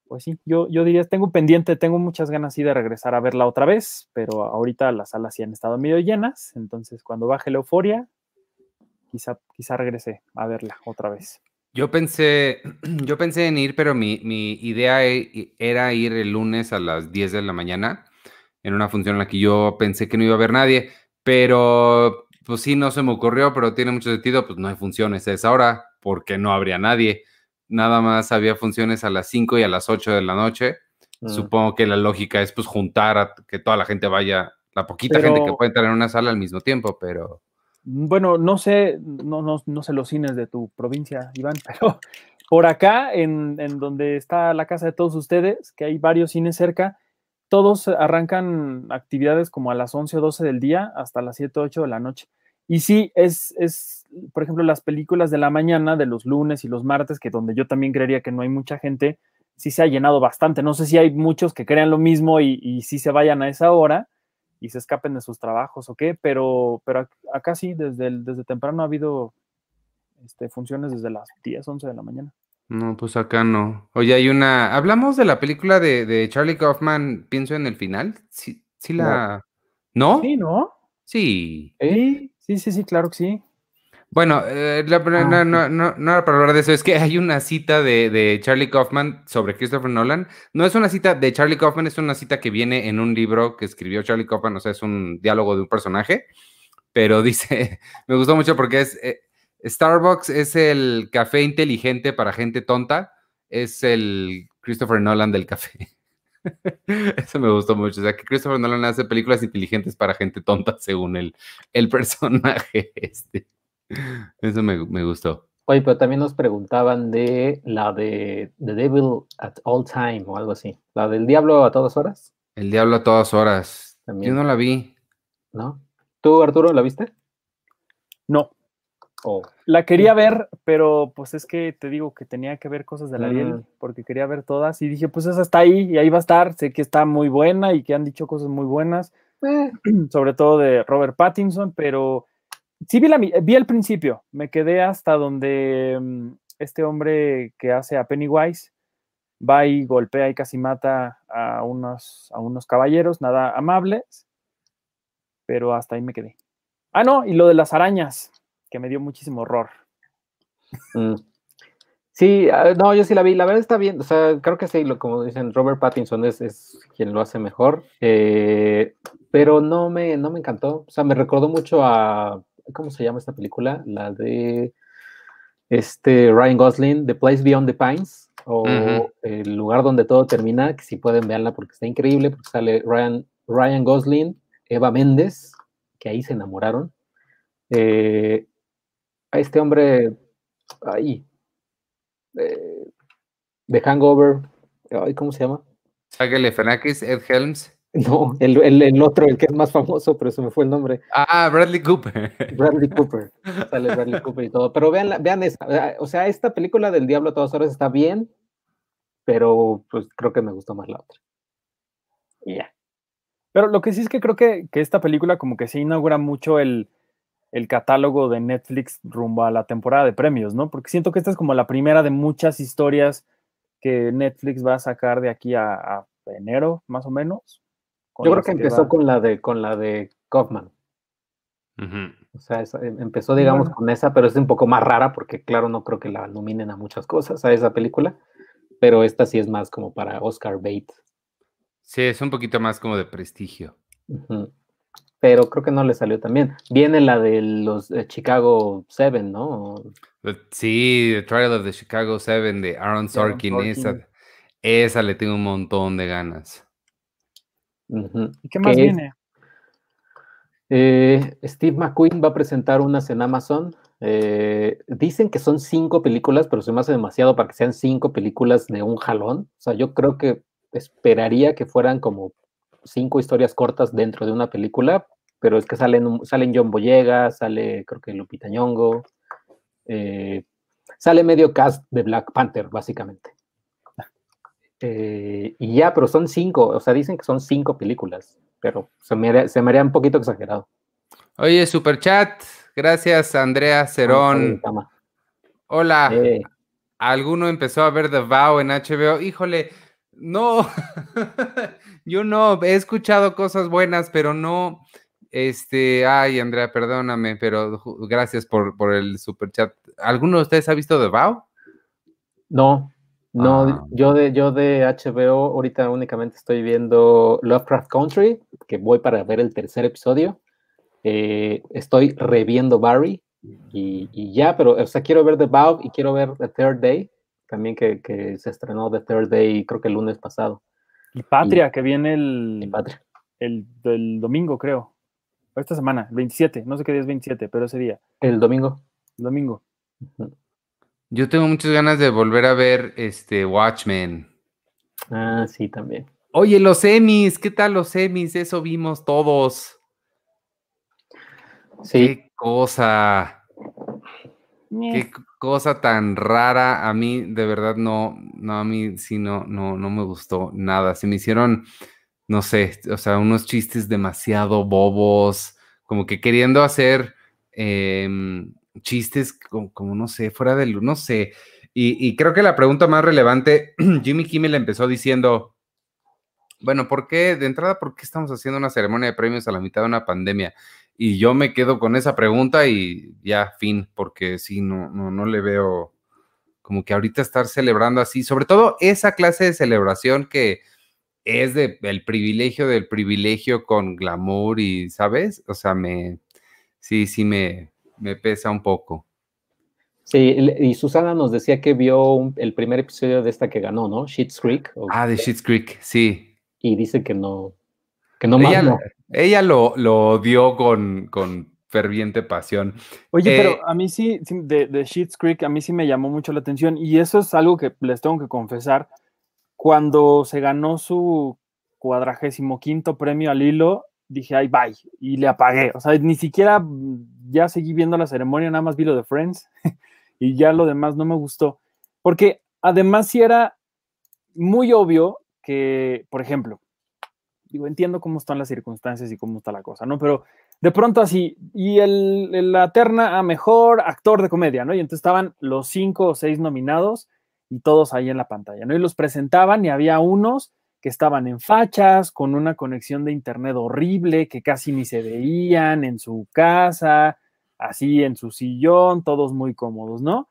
pues sí, yo, yo diría, tengo pendiente, tengo muchas ganas sí de regresar a verla otra vez, pero ahorita las salas sí han estado medio llenas, entonces cuando baje la euforia, quizá, quizá regrese a verla otra vez. Yo pensé, yo pensé en ir, pero mi, mi idea e, era ir el lunes a las 10 de la mañana en una función en la que yo pensé que no iba a haber nadie, pero pues sí, no se me ocurrió, pero tiene mucho sentido, pues no hay funciones a esa hora, porque no habría nadie. Nada más había funciones a las 5 y a las 8 de la noche. Mm. Supongo que la lógica es pues juntar a que toda la gente vaya, la poquita pero, gente que puede entrar en una sala al mismo tiempo, pero... Bueno, no sé, no, no, no sé los cines de tu provincia, Iván, pero por acá, en, en donde está la casa de todos ustedes, que hay varios cines cerca, todos arrancan actividades como a las 11 o 12 del día hasta las 7 o 8 de la noche. Y sí, es, es, por ejemplo, las películas de la mañana, de los lunes y los martes, que donde yo también creería que no hay mucha gente, sí se ha llenado bastante. No sé si hay muchos que crean lo mismo y, y sí se vayan a esa hora y se escapen de sus trabajos o qué, pero, pero acá sí, desde, el, desde temprano ha habido este, funciones desde las 10, 11 de la mañana. No, pues acá no. Oye, hay una. Hablamos de la película de, de Charlie Kaufman, pienso en el final. Sí, sí la. ¿No? Sí, ¿no? Sí. ¿Eh? Sí, sí, sí, claro que sí. Bueno, eh, la, ah, no, no, no, no, era para hablar de eso, es que hay una cita de, de, Charlie Kaufman sobre Christopher Nolan. No es una cita de Charlie Kaufman, es una cita que viene en un libro que escribió Charlie Kaufman, o sea, es un diálogo de un personaje, pero dice, me gustó mucho porque es, eh, Starbucks es el café inteligente para gente tonta, es el Christopher Nolan del café. Eso me gustó mucho. O sea, que Christopher Nolan hace películas inteligentes para gente tonta, según el, el personaje este. Eso me, me, gustó. Oye, pero también nos preguntaban de la de The Devil at All Time o algo así. ¿La del Diablo a todas horas? El Diablo a todas horas. También. Yo no la vi. ¿No? ¿Tú, Arturo, la viste? No. Oh. La quería ver, pero pues es que te digo que tenía que ver cosas de la mm. porque quería ver todas y dije, pues esa está ahí y ahí va a estar. Sé que está muy buena y que han dicho cosas muy buenas, eh. sobre todo de Robert Pattinson, pero sí vi, la, vi el principio, me quedé hasta donde um, este hombre que hace a Pennywise va y golpea y casi mata a unos, a unos caballeros, nada amables, pero hasta ahí me quedé. Ah, no, y lo de las arañas, que me dio muchísimo horror. Mm. Sí, ah, no, yo sí la vi, la verdad está bien, o sea, creo que sí, lo, como dicen, Robert Pattinson es, es quien lo hace mejor, eh, pero no me, no me encantó, o sea, me recordó mucho a, ¿cómo se llama esta película? La de este Ryan Gosling, The Place Beyond the Pines, o. El lugar donde todo termina, que si pueden verla porque está increíble, porque sale Ryan, Ryan Gosling, Eva Méndez, que ahí se enamoraron. Eh, a este hombre, ahí, eh, de Hangover, ay, ¿cómo se llama? Saga Galifianakis, Ed Helms. No, el, el- el otro, el que es más famoso, pero se me fue el nombre. Ah, Bradley Cooper. Bradley Cooper. Sale Bradley Cooper y todo. Pero vean, vean esa. O sea, esta película del Diablo a todas horas está bien, pero pues creo que me gustó más la otra. Y ya. Pero lo que sí es que creo que, que esta película como que se inaugura mucho el, el catálogo de Netflix rumbo a la temporada de premios, ¿no? Porque siento que esta es como la primera de muchas historias que Netflix va a sacar de aquí a, a enero, más o menos. Yo creo que empezó con la de con la de Kaufman. O sea, em- empezó, digamos, Bueno. con esa, pero es un poco más rara porque, claro, no creo que la nominen a muchas cosas a esa película. Pero esta sí es más como para Oscar bait. Sí, es un poquito más como de prestigio. Pero creo que no le salió tan bien. Viene la de los Chicago Seven, ¿no? Sí, The Trial of the Chicago Seven de Aaron Sorkin, Sorkin. Esa, esa le tengo un montón de ganas. ¿Y qué más viene? Eh, Steve McQueen va a presentar unas en Amazon. Eh, dicen que son cinco películas, pero se me hace demasiado para que sean cinco películas de un jalón. O sea, yo creo que esperaría que fueran como cinco historias cortas dentro de una película, pero es que salen, salen John Boyega, sale creo que Lupita Nyong'o, eh, sale medio cast de Black Panther, básicamente. Eh, y ya, pero son cinco, o sea, dicen que son cinco películas, pero se me haría, se me haría un poquito exagerado. Oye, super chat. Gracias, Andrea Cerón. Tama. Hola. Eh, ¿Alguno empezó a ver The Vow en HBO? Híjole, no. Yo no, he escuchado cosas buenas, pero no. Este, ay, Andrea, perdóname, pero gracias por, por el super chat. ¿Alguno de ustedes ha visto The Vow? no, no, Ah. yo de, yo de HBO ahorita únicamente estoy viendo Lovecraft Country, que voy para ver el tercer episodio. Eh, estoy reviendo Barry y, y ya, pero o sea, quiero ver The Vow y quiero ver The Third Day, también que, que se estrenó The Third Day creo que el lunes pasado. Y Patria, que viene el, el del domingo, creo. Esta semana, el 27, no sé qué día es 27, pero ese día, El domingo. el domingo. Yo tengo muchas ganas de volver a ver este Watchmen. Ah, sí, también. Oye, los Emmys, ¿qué tal los Emmys? Eso vimos todos. Sí, Qué cosa. Qué cosa tan rara. A mí, de verdad, no, no, a mí sí no, no, no me gustó nada. Se me hicieron, no sé, o sea, unos chistes demasiado bobos, como que queriendo hacer em, chistes como, como, no sé, fuera del, no sé. Y, y creo que la pregunta más relevante, Jimmy Kimmel empezó diciendo, bueno, ¿por qué, de entrada, por qué estamos haciendo una ceremonia de premios a la mitad de una pandemia? Y yo me quedo con esa pregunta y ya, fin, porque sí, no, no, no le veo como que ahorita estar celebrando así, sobre todo esa clase de celebración que es de el privilegio del privilegio con glamour y, ¿sabes? O sea, me, sí, sí me, me pesa un poco. Sí, y Susana nos decía que vio un- el primer episodio de esta que ganó, ¿no? Schitt's Creek. o- Ah, de Schitt's Creek, sí. y dice que no, que no más Ella, no. Ella lo, lo dio con, con ferviente pasión. Oye, Eh, pero a mí sí, de, de Schitt's Creek, a mí sí me llamó mucho la atención y eso es algo que les tengo que confesar. Cuando se ganó su cuadragésimo quinto premio al hilo, dije, ay, bye, y le apagué. O sea, ni siquiera ya seguí viendo la ceremonia, nada más vi lo de Friends y ya lo demás no me gustó. Porque además sí era muy obvio que, por ejemplo, digo, entiendo cómo están las circunstancias y cómo está la cosa, ¿no? Pero de pronto así, y el, la terna a mejor actor de comedia, ¿no? Y entonces estaban los cinco o seis nominados y todos ahí en la pantalla, ¿no? Y los presentaban y había unos que estaban en fachas, con una conexión de internet horrible, que casi ni se veían en su casa, así en su sillón, todos muy cómodos, ¿no?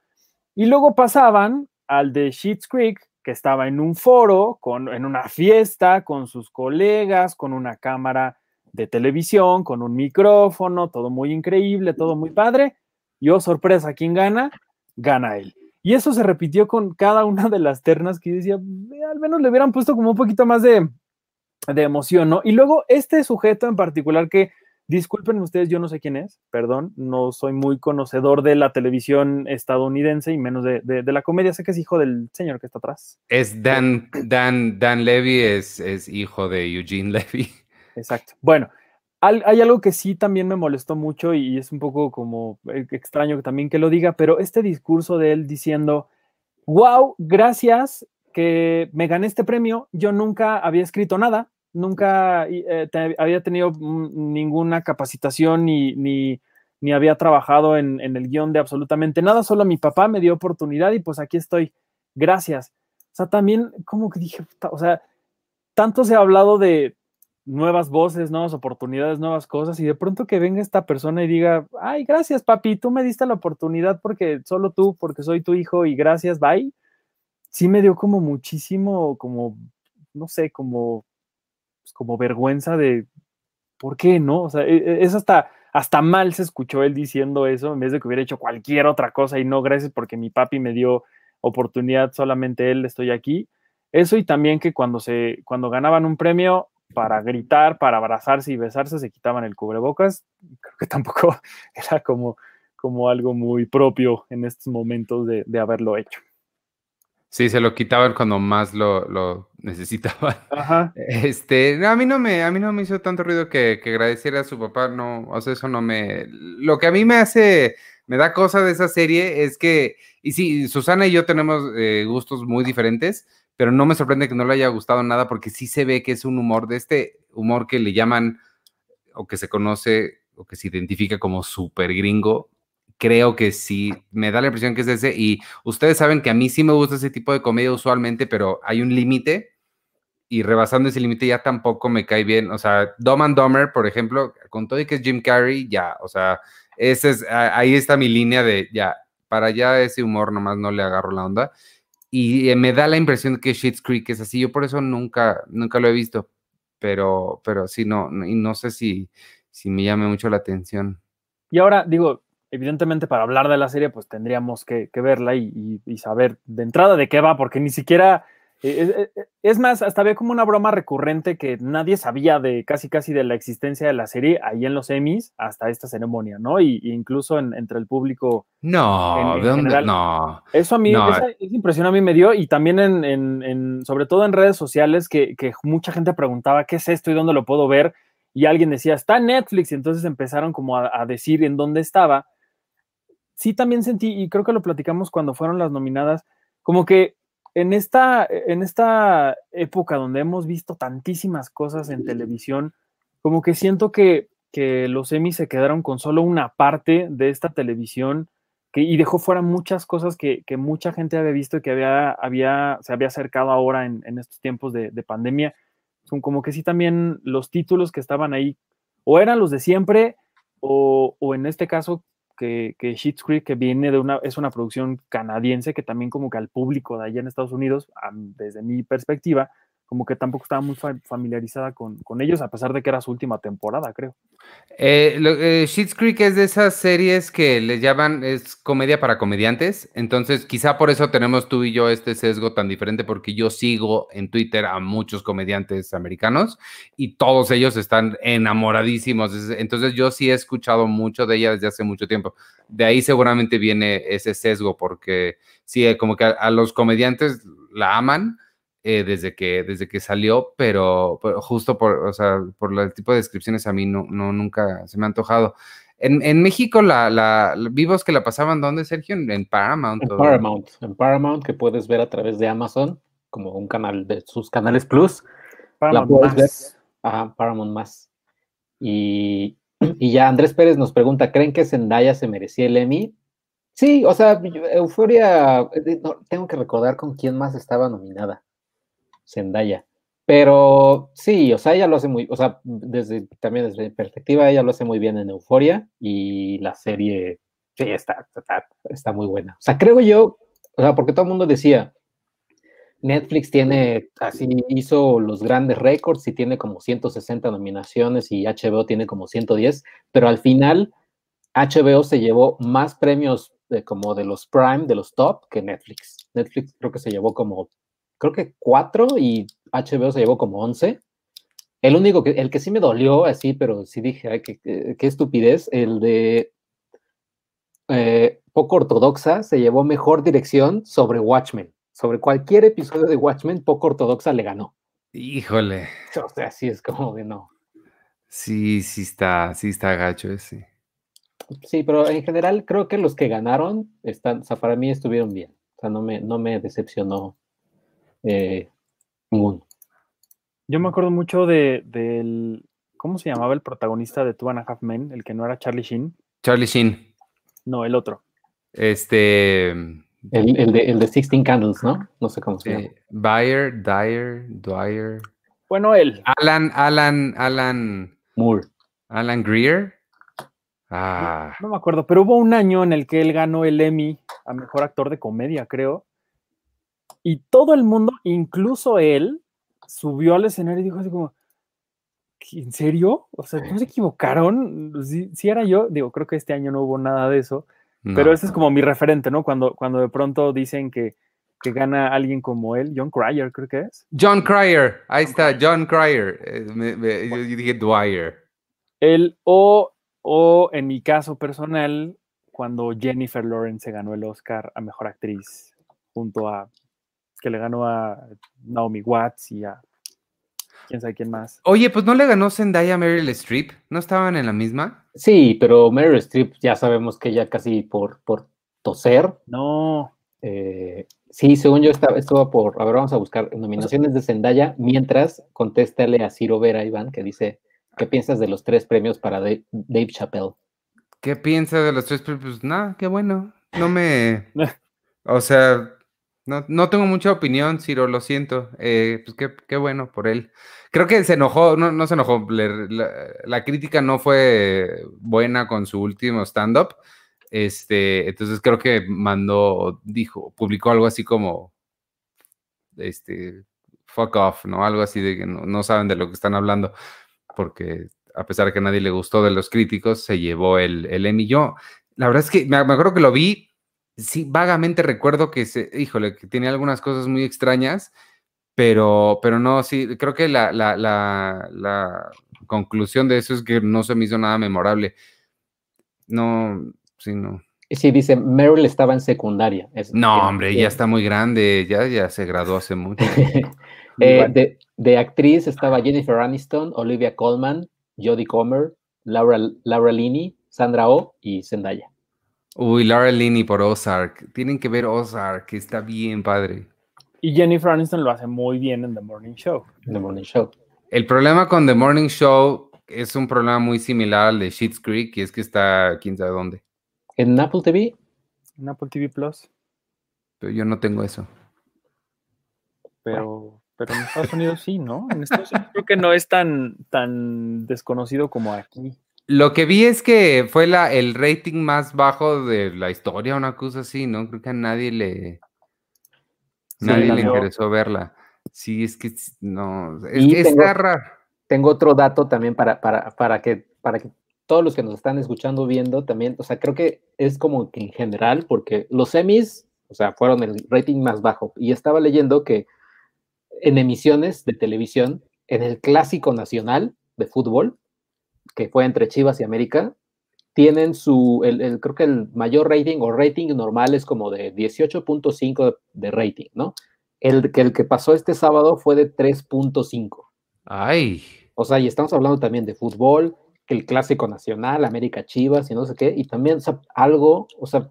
Y luego pasaban al de Sheets Creek, que estaba en un foro, con, en una fiesta, con sus colegas, con una cámara de televisión, con un micrófono, todo muy increíble, todo muy padre. Y oh, sorpresa, ¿quién gana? Gana él. Y eso se repitió con cada una de las ternas que yo decía, al menos le hubieran puesto como un poquito más de, de emoción, ¿no? Y luego este sujeto en particular que, disculpen ustedes, yo no sé quién es, perdón, no soy muy conocedor de la televisión estadounidense y menos de, de, la comedia, sé que es hijo del señor que está atrás. Es Dan, Dan, Dan Levy, es, es hijo de Eugene Levy. Exacto. Bueno, hay algo que sí también me molestó mucho y es un poco como e, extraño también que lo diga, pero este discurso de él diciendo, wow, gracias que me gané este premio, yo nunca había escrito nada, nunca eh, había tenido ninguna capacitación ni, ni, ni había trabajado en, en, el guion de absolutamente nada, solo mi papá me dio oportunidad y pues aquí estoy, gracias. O sea, también como que dije, o sea, tanto se ha hablado de, nuevas voces, nuevas oportunidades, nuevas cosas, y de pronto que venga esta persona y diga, ay, gracias papi, tú me diste la oportunidad porque solo tú, porque soy tu hijo y gracias, bye, sí me dio como muchísimo, como, no sé, como, pues, como vergüenza de, ¿por qué no? O sea, e, e, es hasta, hasta mal se escuchó él diciendo eso en vez de que hubiera hecho cualquier otra cosa y no, gracias porque mi papi me dio oportunidad, solamente él, estoy aquí. Eso y también que cuando se, cuando ganaban un premio, para gritar, para abrazarse y besarse, se quitaban el cubrebocas. Creo que tampoco era como, como algo muy propio en estos momentos de, de haberlo hecho. Sí, se lo quitaban cuando más lo, lo necesitaban. Ajá. Este, a mí no me, a mí no me hizo tanto ruido que, que, agradeciera a su papá, no, o sea, eso no me, lo que a mí me hace, me da cosa de esa serie es que, y sí, Susana y yo tenemos eh, gustos muy diferentes, pero no me sorprende que no le haya gustado nada porque sí se ve que es un humor de este humor que le llaman o que se conoce o que se identifica como super gringo. Creo que sí, me da la impresión que es ese. Y ustedes saben que a mí sí me gusta ese tipo de comedia usualmente, pero hay un límite y rebasando ese límite ya tampoco me cae bien. O sea, Dumb and Dumber, por ejemplo, con todo y que es Jim Carrey, ya, o sea, ese es, ahí está mi línea de ya, para allá ese humor nomás no le agarro la onda y eh, me da la impresión que Shit's Creek es así. Yo por eso nunca, nunca lo he visto, pero, pero sí, no, y no sé si, si me llame mucho la atención. Y ahora, digo, evidentemente para hablar de la serie, pues tendríamos que, verla y, y, saber de entrada de qué va, porque ni siquiera eh, eh, es más, hasta había como una broma recurrente que nadie sabía de casi casi de la existencia de la serie ahí en los Emmys hasta esta ceremonia, ¿no? Y, incluso entre el público. No, ¿de dónde? No. Eso a mí, esa, impresión a mí me dio y también en, sobre todo en redes sociales que, mucha gente preguntaba qué es esto y dónde lo puedo ver y alguien decía está en Netflix y entonces empezaron como a decir en dónde estaba. Sí, también sentí y creo que lo platicamos cuando fueron las nominadas, como que en esta, en esta época donde hemos visto tantísimas cosas en televisión, como que siento que, los Emmy se quedaron con solo una parte de esta televisión que, y dejó fuera muchas cosas que, mucha gente había visto y que había, había, se había acercado ahora en, estos tiempos de, de, pandemia. Son como que sí también los títulos que estaban ahí o eran los de siempre o, o en este caso que, que Creek, que viene de una, es una producción canadiense que también como que al público de allá en Estados Unidos, desde mi perspectiva, como que tampoco estaba muy familiarizada con, con, ellos, a pesar de que era su última temporada, creo. Eh, eh Creek es de esas series que le llaman, es comedia para comediantes, entonces quizá por eso tenemos tú y yo este sesgo tan diferente, porque yo sigo en Twitter a muchos comediantes americanos y todos ellos están enamoradísimos, entonces yo sí he escuchado mucho de ella desde hace mucho tiempo. De ahí seguramente viene ese sesgo, porque sí, como que a los comediantes la aman eh, desde, que, desde que salió, pero, justo por, o sea, por el tipo de descripciones a mí no, no nunca se me ha antojado. En, en México, la, la, vivos que la pasaban, ¿dónde, Sergio? En Paramount. En Paramount, en Paramount, que puedes ver a través de Amazon, como un canal de sus canales Plus. Paramount la más. Ver, Paramount más. Y, y ya Andrés Pérez nos pregunta, ¿creen que Zendaya se merecía el Emmy? Sí, o sea, Euforia, eh, tengo que recordar con quién más estaba nominada. Zendaya. Pero sí, o sea, ella lo hace muy, o sea, desde también desde mi perspectiva, ella lo hace muy bien en Euforia y la serie, sí, está, está, muy buena. O sea, creo yo, o sea, porque todo el mundo decía, Netflix tiene, así hizo los grandes récords y tiene como 160 nominaciones y HBO tiene como 110, pero al final HBO se llevó más premios de como de los prime, de los top, que Netflix. Netflix creo que se llevó como, creo que cuatro y HBO se llevó como once. El único que, el que sí me dolió así, pero sí dije, ay, qué, qué estupidez, el de eh, poco ortodoxa se llevó mejor dirección sobre Watchmen. Sobre cualquier episodio de Watchmen, poco ortodoxa le ganó. Híjole. O sea, sí es como de no. Sí, sí está, sí está gacho ese. Sí, pero en general creo que los que ganaron están, o sea, para mí estuvieron bien. O sea, no me, no me decepcionó eh, ninguno. Yo me acuerdo mucho de, del, ¿cómo se llamaba el protagonista de Two and a Half Men? El que no era Charlie Sheen. Charlie Sheen. No, el otro. Este. El, el de, el de Sixteen Candles, ¿no? No sé cómo se llama. eh, Bayer, Dyer, Dwyer. Bueno, él. Alan, Alan, Alan, Moore. Alan Greer. Ah, No me acuerdo, pero hubo un año en el que él ganó el Emmy a mejor actor de comedia, creo. Y todo el mundo, incluso él, subió al escenario y dijo así como, ¿en serio? O sea, ¿no se equivocaron? Si era yo, digo, creo que este año no hubo nada de eso, no. pero ese es como mi referente, ¿no? Cuando, cuando de pronto dicen que, que gana alguien como él, John Cryer creo que es. John Cryer, ahí está, John Cryer. Eh, me- me- yo yo dije Dwyer. Él o, o en mi caso personal, cuando Jennifer Lawrence se ganó el Oscar a Mejor Actriz junto a, que le ganó a Naomi Watts y a quién sabe quién más. Oye, pues no le ganó Zendaya a Meryl Streep. ¿No estaban en la misma? Sí, pero Meryl Streep ya sabemos que ya casi por, por toser. No, eh, sí, según yo estaba, estuvo por. A ver, vamos a buscar nominaciones de Zendaya. Mientras, contéstale a Ciro Vera, Iván, que dice: ¿Qué piensas de los tres premios para Dave, Dave Chappelle? ¿Qué piensa de los tres? Pues pues, nada, qué bueno. No me. O sea, no, no tengo mucha opinión, Ciro, lo siento. Eh, pues qué, qué bueno por él. Creo que se enojó, no, no se enojó. la, la crítica no fue buena con su último stand-up. Este, entonces creo que mandó, dijo, publicó algo así como, este, fuck off, ¿no? Algo así de que no, no saben de lo que están hablando, porque a pesar de que a nadie le gustó de los críticos, se llevó el, el Emmy. Yo, la verdad es que me, me acuerdo que lo vi, sí, vagamente recuerdo que se, híjole, que tenía algunas cosas muy extrañas, pero, pero no, sí, creo que la, la, la, la conclusión de eso es que no se me hizo nada memorable. No, sí, no. Sí, dice: Meryl estaba en secundaria. Es- No, que- hombre, que- ya está muy grande, ya, ya se graduó hace mucho. Eh, de, de actriz estaba Jennifer Aniston, Olivia Colman, Jodie Comer, Laura, Laura Linney, Sandra Oh y Zendaya. Uy, Laura Linney por Ozark. Tienen que ver Ozark, que está bien padre. y Jennifer Aniston lo hace muy bien en The Morning Show. The Morning Show. El problema con The Morning Show es un problema muy similar al de Schitt's Creek, y es que está quién sabe dónde. En Apple TV, En Apple TV Plus, Pero yo no tengo eso. pero, pero en Estados Unidos sí, ¿no? En Estados Unidos creo que no es tan, tan desconocido como aquí. Lo que vi es que fue la, el rating más bajo de la historia, una cosa así, ¿no? Creo que a nadie le, Sí, nadie le interesó verla. Sí, es que no, es Y que tengo- está raro. tengo otro dato también para, para, para, que, para que todos los que nos están escuchando, viendo también, o sea, creo que es como que en general, porque los semis, o sea, fueron el rating más bajo. Y estaba leyendo que en emisiones de televisión, en el clásico nacional de fútbol, que fue entre Chivas y América, tienen su, el, el- creo que el mayor rating o rating normal es como de 18.5 de, de rating, ¿no? El que, el que pasó este sábado fue de 3.5. Ay, O sea, y estamos hablando también de fútbol, que el clásico nacional, América Chivas y no sé qué, y también, o sea, algo, o sea,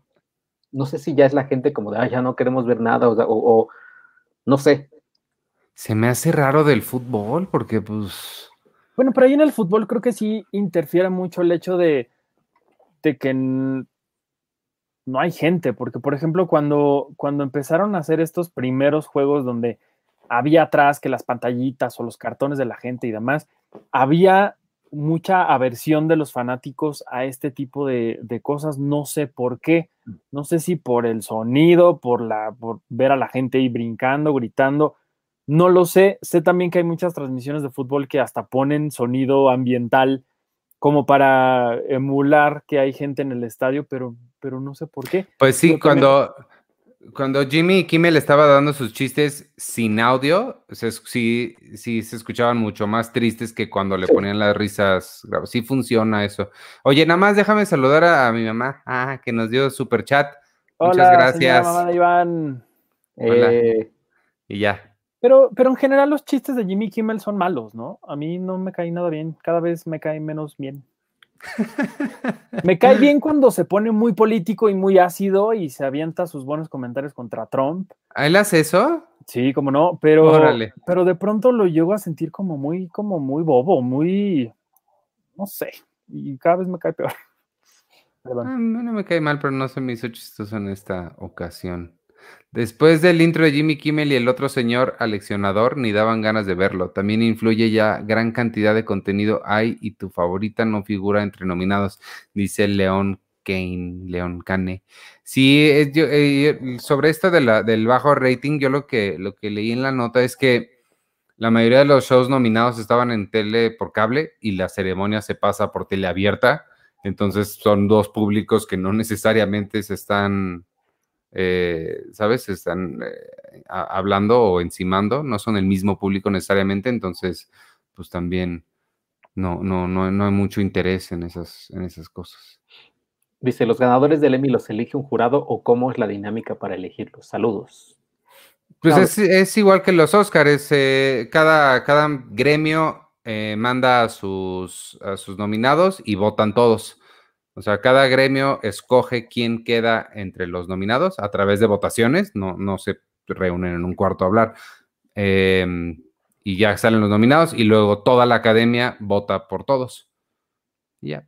no sé si ya es la gente como de, "Ay, ya no queremos ver nada, o, sea, o- o no sé. se me hace raro del fútbol, porque pues. Bueno, pero ahí en el fútbol creo que sí interfiere mucho el hecho de, que no hay gente, porque por ejemplo cuando, cuando empezaron a hacer estos primeros juegos donde había atrás que las pantallitas o los cartones de la gente y demás, había mucha aversión de los fanáticos a este tipo de, de cosas, no sé por qué, no sé si por el sonido, por, la, por ver a la gente ahí brincando, gritando, no lo sé, sé también que hay muchas transmisiones de fútbol que hasta ponen sonido ambiental como para emular que hay gente en el estadio, pero pero no sé por qué. Pues sí, cuando, cuando Jimmy Kimmel estaba dando sus chistes sin audio, se sí, sí se escuchaban mucho más tristes que cuando le Sí. ponían las risas. Sí funciona eso. Oye, nada más déjame saludar a, a mi mamá, ah, que nos dio super chat. Muchas Hola, señora gracias. mamá de Iván. Hola. Eh, Y ya. Pero, pero en general los chistes de Jimmy Kimmel son malos, ¿no? A mí no me cae nada bien. Cada vez me cae menos bien. Me cae bien cuando se pone muy político y muy ácido y se avienta sus buenos comentarios contra Trump. ¿Él hace eso? Sí, como no, pero, Órale. pero de pronto lo llego a sentir como muy, como muy bobo, muy, no sé, y cada vez me cae peor. Perdón. no me cae mal, pero no se me hizo chistoso en esta ocasión. Después del intro de Jimmy Kimmel y el otro señor aleccionador, ni daban ganas de verlo. También influye ya gran cantidad de contenido hay y tu favorita no figura entre nominados, dice León Kane, León Cane. Sí, eh, sobre esto del bajo rating, yo lo que, lo que leí en la nota es que la mayoría de los shows nominados estaban en tele por cable y la ceremonia se pasa por tele abierta. Entonces son dos públicos que no necesariamente se están, eh, ¿sabes? Están eh, hablando o encimando, no son el mismo público necesariamente, entonces pues también no, no, no, no hay mucho interés en esas, en esas cosas. dice, ¿los ganadores del Emmy los elige un jurado o cómo es la dinámica para elegirlos? Saludos. Pues No, es, es igual que los Oscars, eh, cada, cada gremio eh, manda a sus, a sus nominados y votan todos. O sea, cada gremio escoge quién queda entre los nominados a través de votaciones, no, no se reúnen en un cuarto a hablar. Em, y ya salen los nominados y luego toda la academia vota por todos. Ya.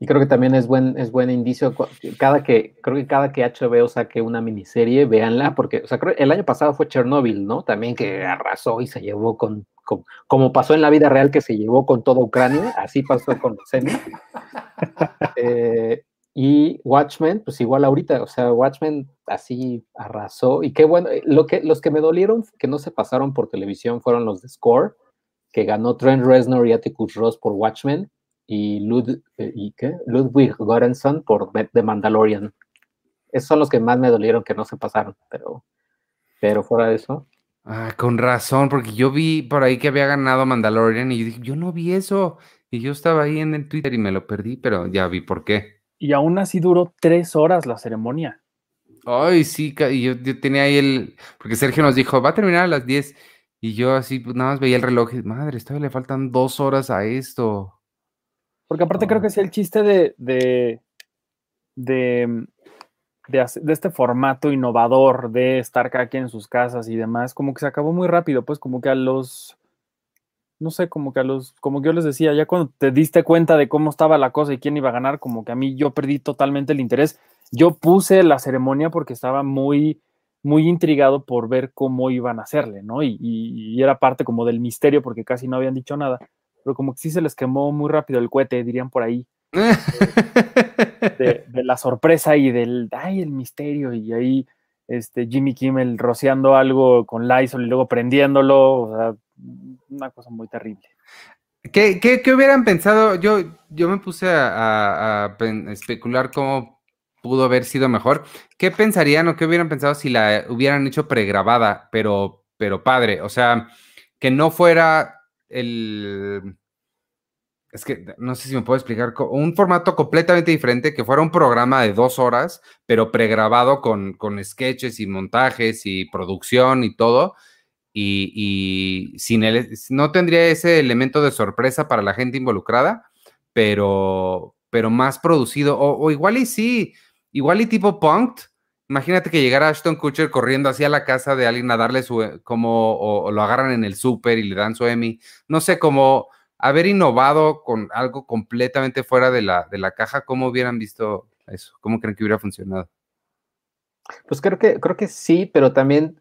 Y creo que también es buen, es buen indicio. Cada que, creo que cada que HBO saque una miniserie, véanla, porque, o sea, creo el año pasado fue Chernobyl, ¿no? También que arrasó y se llevó con, como pasó en la vida real que se llevó con toda Ucrania, así pasó con los Emmy. Eh, y Watchmen, pues igual ahorita, o sea, Watchmen así arrasó. Y qué bueno, eh, lo que, los que me dolieron que no se pasaron por televisión fueron los de Score, que ganó Trent Reznor y Atticus Ross por Watchmen y, Lud, eh, ¿y qué? Ludwig Göransson por The Mandalorian. Esos son los que más me dolieron que no se pasaron, pero, pero fuera de eso. Ah, con razón, porque yo vi por ahí que había ganado Mandalorian y yo dije, yo no vi eso. Y yo estaba ahí en el Twitter y me lo perdí, pero ya vi por qué. Y aún así duró tres horas la ceremonia. Ay, sí, yo, yo tenía ahí el, porque Sergio nos dijo, va a terminar a las 10, y yo así, pues nada más veía el reloj y, madre, todavía le faltan dos horas a esto. Porque aparte creo que sí el chiste de, de, de, de, este formato innovador de estar cada quien en sus casas y demás, como que se acabó muy rápido, pues como que a los, no sé, como que a los, como que yo les decía, ya cuando te diste cuenta de cómo estaba la cosa y quién iba a ganar, como que a mí yo perdí totalmente el interés. Yo puse la ceremonia porque estaba muy, muy intrigado por ver cómo iban a hacerle, ¿no? Y- y era parte como del misterio porque casi no habían dicho nada, pero como que sí se les quemó muy rápido el cohete, dirían por ahí, de, de la sorpresa y del, ay, el misterio, y ahí este, Jimmy Kimmel rociando algo con Lysol y luego prendiéndolo, o sea, una cosa muy terrible. ¿Qué, qué- qué hubieran pensado? Yo, yo me puse a, a- especular cómo pudo haber sido mejor. ¿Qué pensarían o qué hubieran pensado si la hubieran hecho pregrabada, pero, pero padre? O sea, que no fuera el... Es que no sé si me puedo explicar. Un formato completamente diferente, que fuera un programa de dos horas, pero pregrabado con, con sketches y montajes y producción y todo y, y sin el, no tendría ese elemento de sorpresa para la gente involucrada, pero, pero más producido, o, igual y sí, igual y tipo Punked, imagínate que llegara Ashton Kutcher corriendo hacia la casa de alguien a darle su, eh, como, o lo agarran en el súper y le dan su Emmy, no sé, como haber innovado con algo completamente fuera de la, de la caja, ¿cómo hubieran visto eso? ¿Cómo creen que hubiera funcionado? Pues creo que, creo que sí, pero también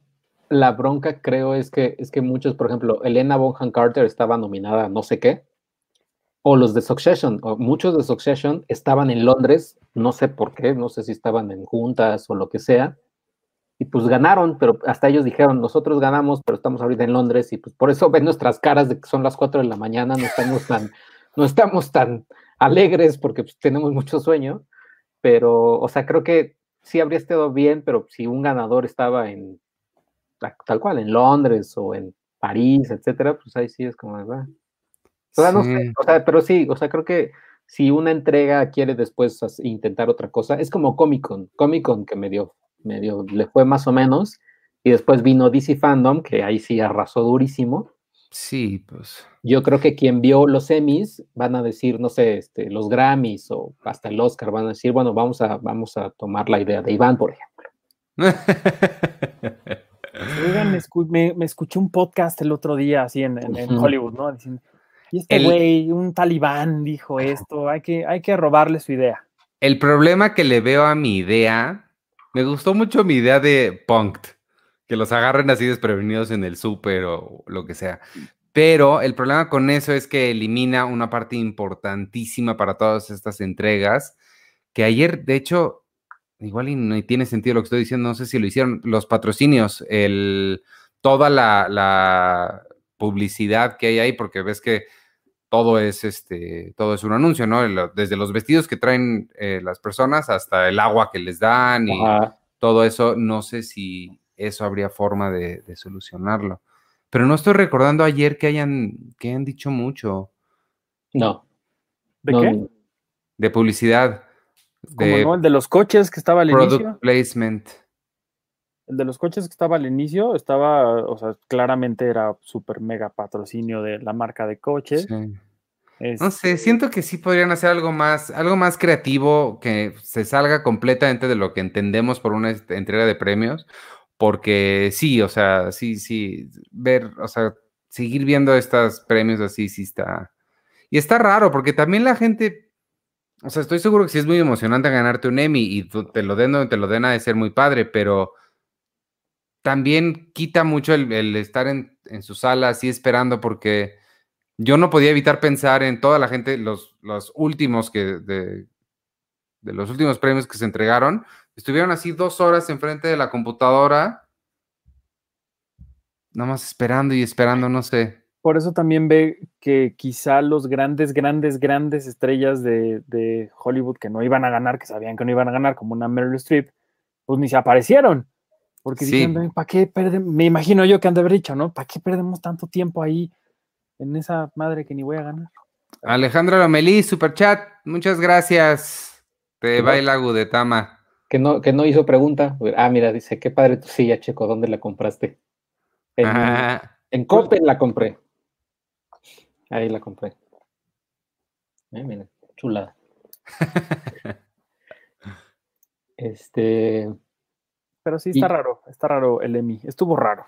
la bronca creo es que, es que muchos, por ejemplo, Elena Bonham Carter estaba nominada a no sé qué, o los de Succession, o muchos de Succession estaban en Londres, no sé por qué, no sé si estaban en juntas o lo que sea, y pues ganaron, pero hasta ellos dijeron, nosotros ganamos, pero estamos ahorita en Londres, y pues por eso ven nuestras caras de que son las 4 de la mañana, no estamos tan, no estamos tan alegres porque pues, tenemos mucho sueño, pero, o sea, creo que sí habría estado bien, pero si un ganador estaba en, tal cual, en Londres o en París, etcétera, pues ahí sí es como, ¿verdad? O sea, no sé, o sea, pero sí, o sea, creo que si una entrega quiere después intentar otra cosa, es como Comic Con, Comic Con que medio, medio le fue más o menos, y después vino DC Fandom, que ahí sí arrasó durísimo. Sí, pues. Yo creo que quien vio los Emmys van a decir, no sé, este, los Grammys o hasta el Oscar van a decir, bueno, vamos a, vamos a tomar la idea de Iván, por ejemplo. Oigan, me, escuché un podcast el otro día, así en, Hollywood, ¿no? Diciendo, y este güey, un talibán dijo esto, hay que, hay que robarle su idea. El problema que le veo a mi idea, me gustó mucho mi idea de Punked, que los agarren así desprevenidos en el súper o lo que sea. Pero el problema con eso es que elimina una parte importantísima para todas estas entregas, que ayer, de hecho, igual y no tiene sentido lo que estoy diciendo, no sé si lo hicieron, los patrocinios, el, toda la, publicidad que hay ahí, porque ves que todo es este, todo es un anuncio, ¿no? Desde los vestidos que traen eh, las personas hasta el agua que les dan y todo eso, no sé si eso habría forma de, solucionarlo. Pero no estoy recordando ayer que hayan, que hayan dicho mucho. No. ¿De qué? De publicidad. De no? El de los coches que estaba al product placement. El de los coches que estaba al inicio estaba, o sea, claramente era súper mega patrocinio de la marca de coches. No sé, siento que sí podrían hacer algo más, algo más creativo que se salga completamente de lo que entendemos por una entrega de premios, porque sí, o sea, sí, sí, ver, o sea, seguir viendo estos premios así sí está. Y está raro, porque también la gente o sea, estoy seguro que sí es muy emocionante ganarte un Emmy y te lo den te lo den a de ser muy padre, pero también quita mucho el, estar en, su sala así esperando porque yo no podía evitar pensar en toda la gente, los, los últimos que de, de los últimos premios que se entregaron, estuvieron así dos horas enfrente de la computadora, nada más esperando y esperando, no sé por eso también ve que quizá los grandes, grandes, grandes estrellas de, Hollywood que no iban a ganar, que sabían que no iban a ganar, como una Meryl Streep, pues ni se aparecieron. Porque dicen, ¿para qué perdemos? Me imagino yo que han de haber dicho, ¿no? ¿Para qué perdemos tanto tiempo ahí en esa madre que ni voy a ganar? Alejandro Lomelí, super chat, muchas gracias. Te baila Gudetama. Que no, que no hizo pregunta. Ah, mira, dice, qué padre tu silla, Checo, ¿dónde la compraste? En, en Copen la compré. Ahí la compré. Eh, mira, chulada. este. Pero sí está raro, está raro el EMI. Estuvo raro.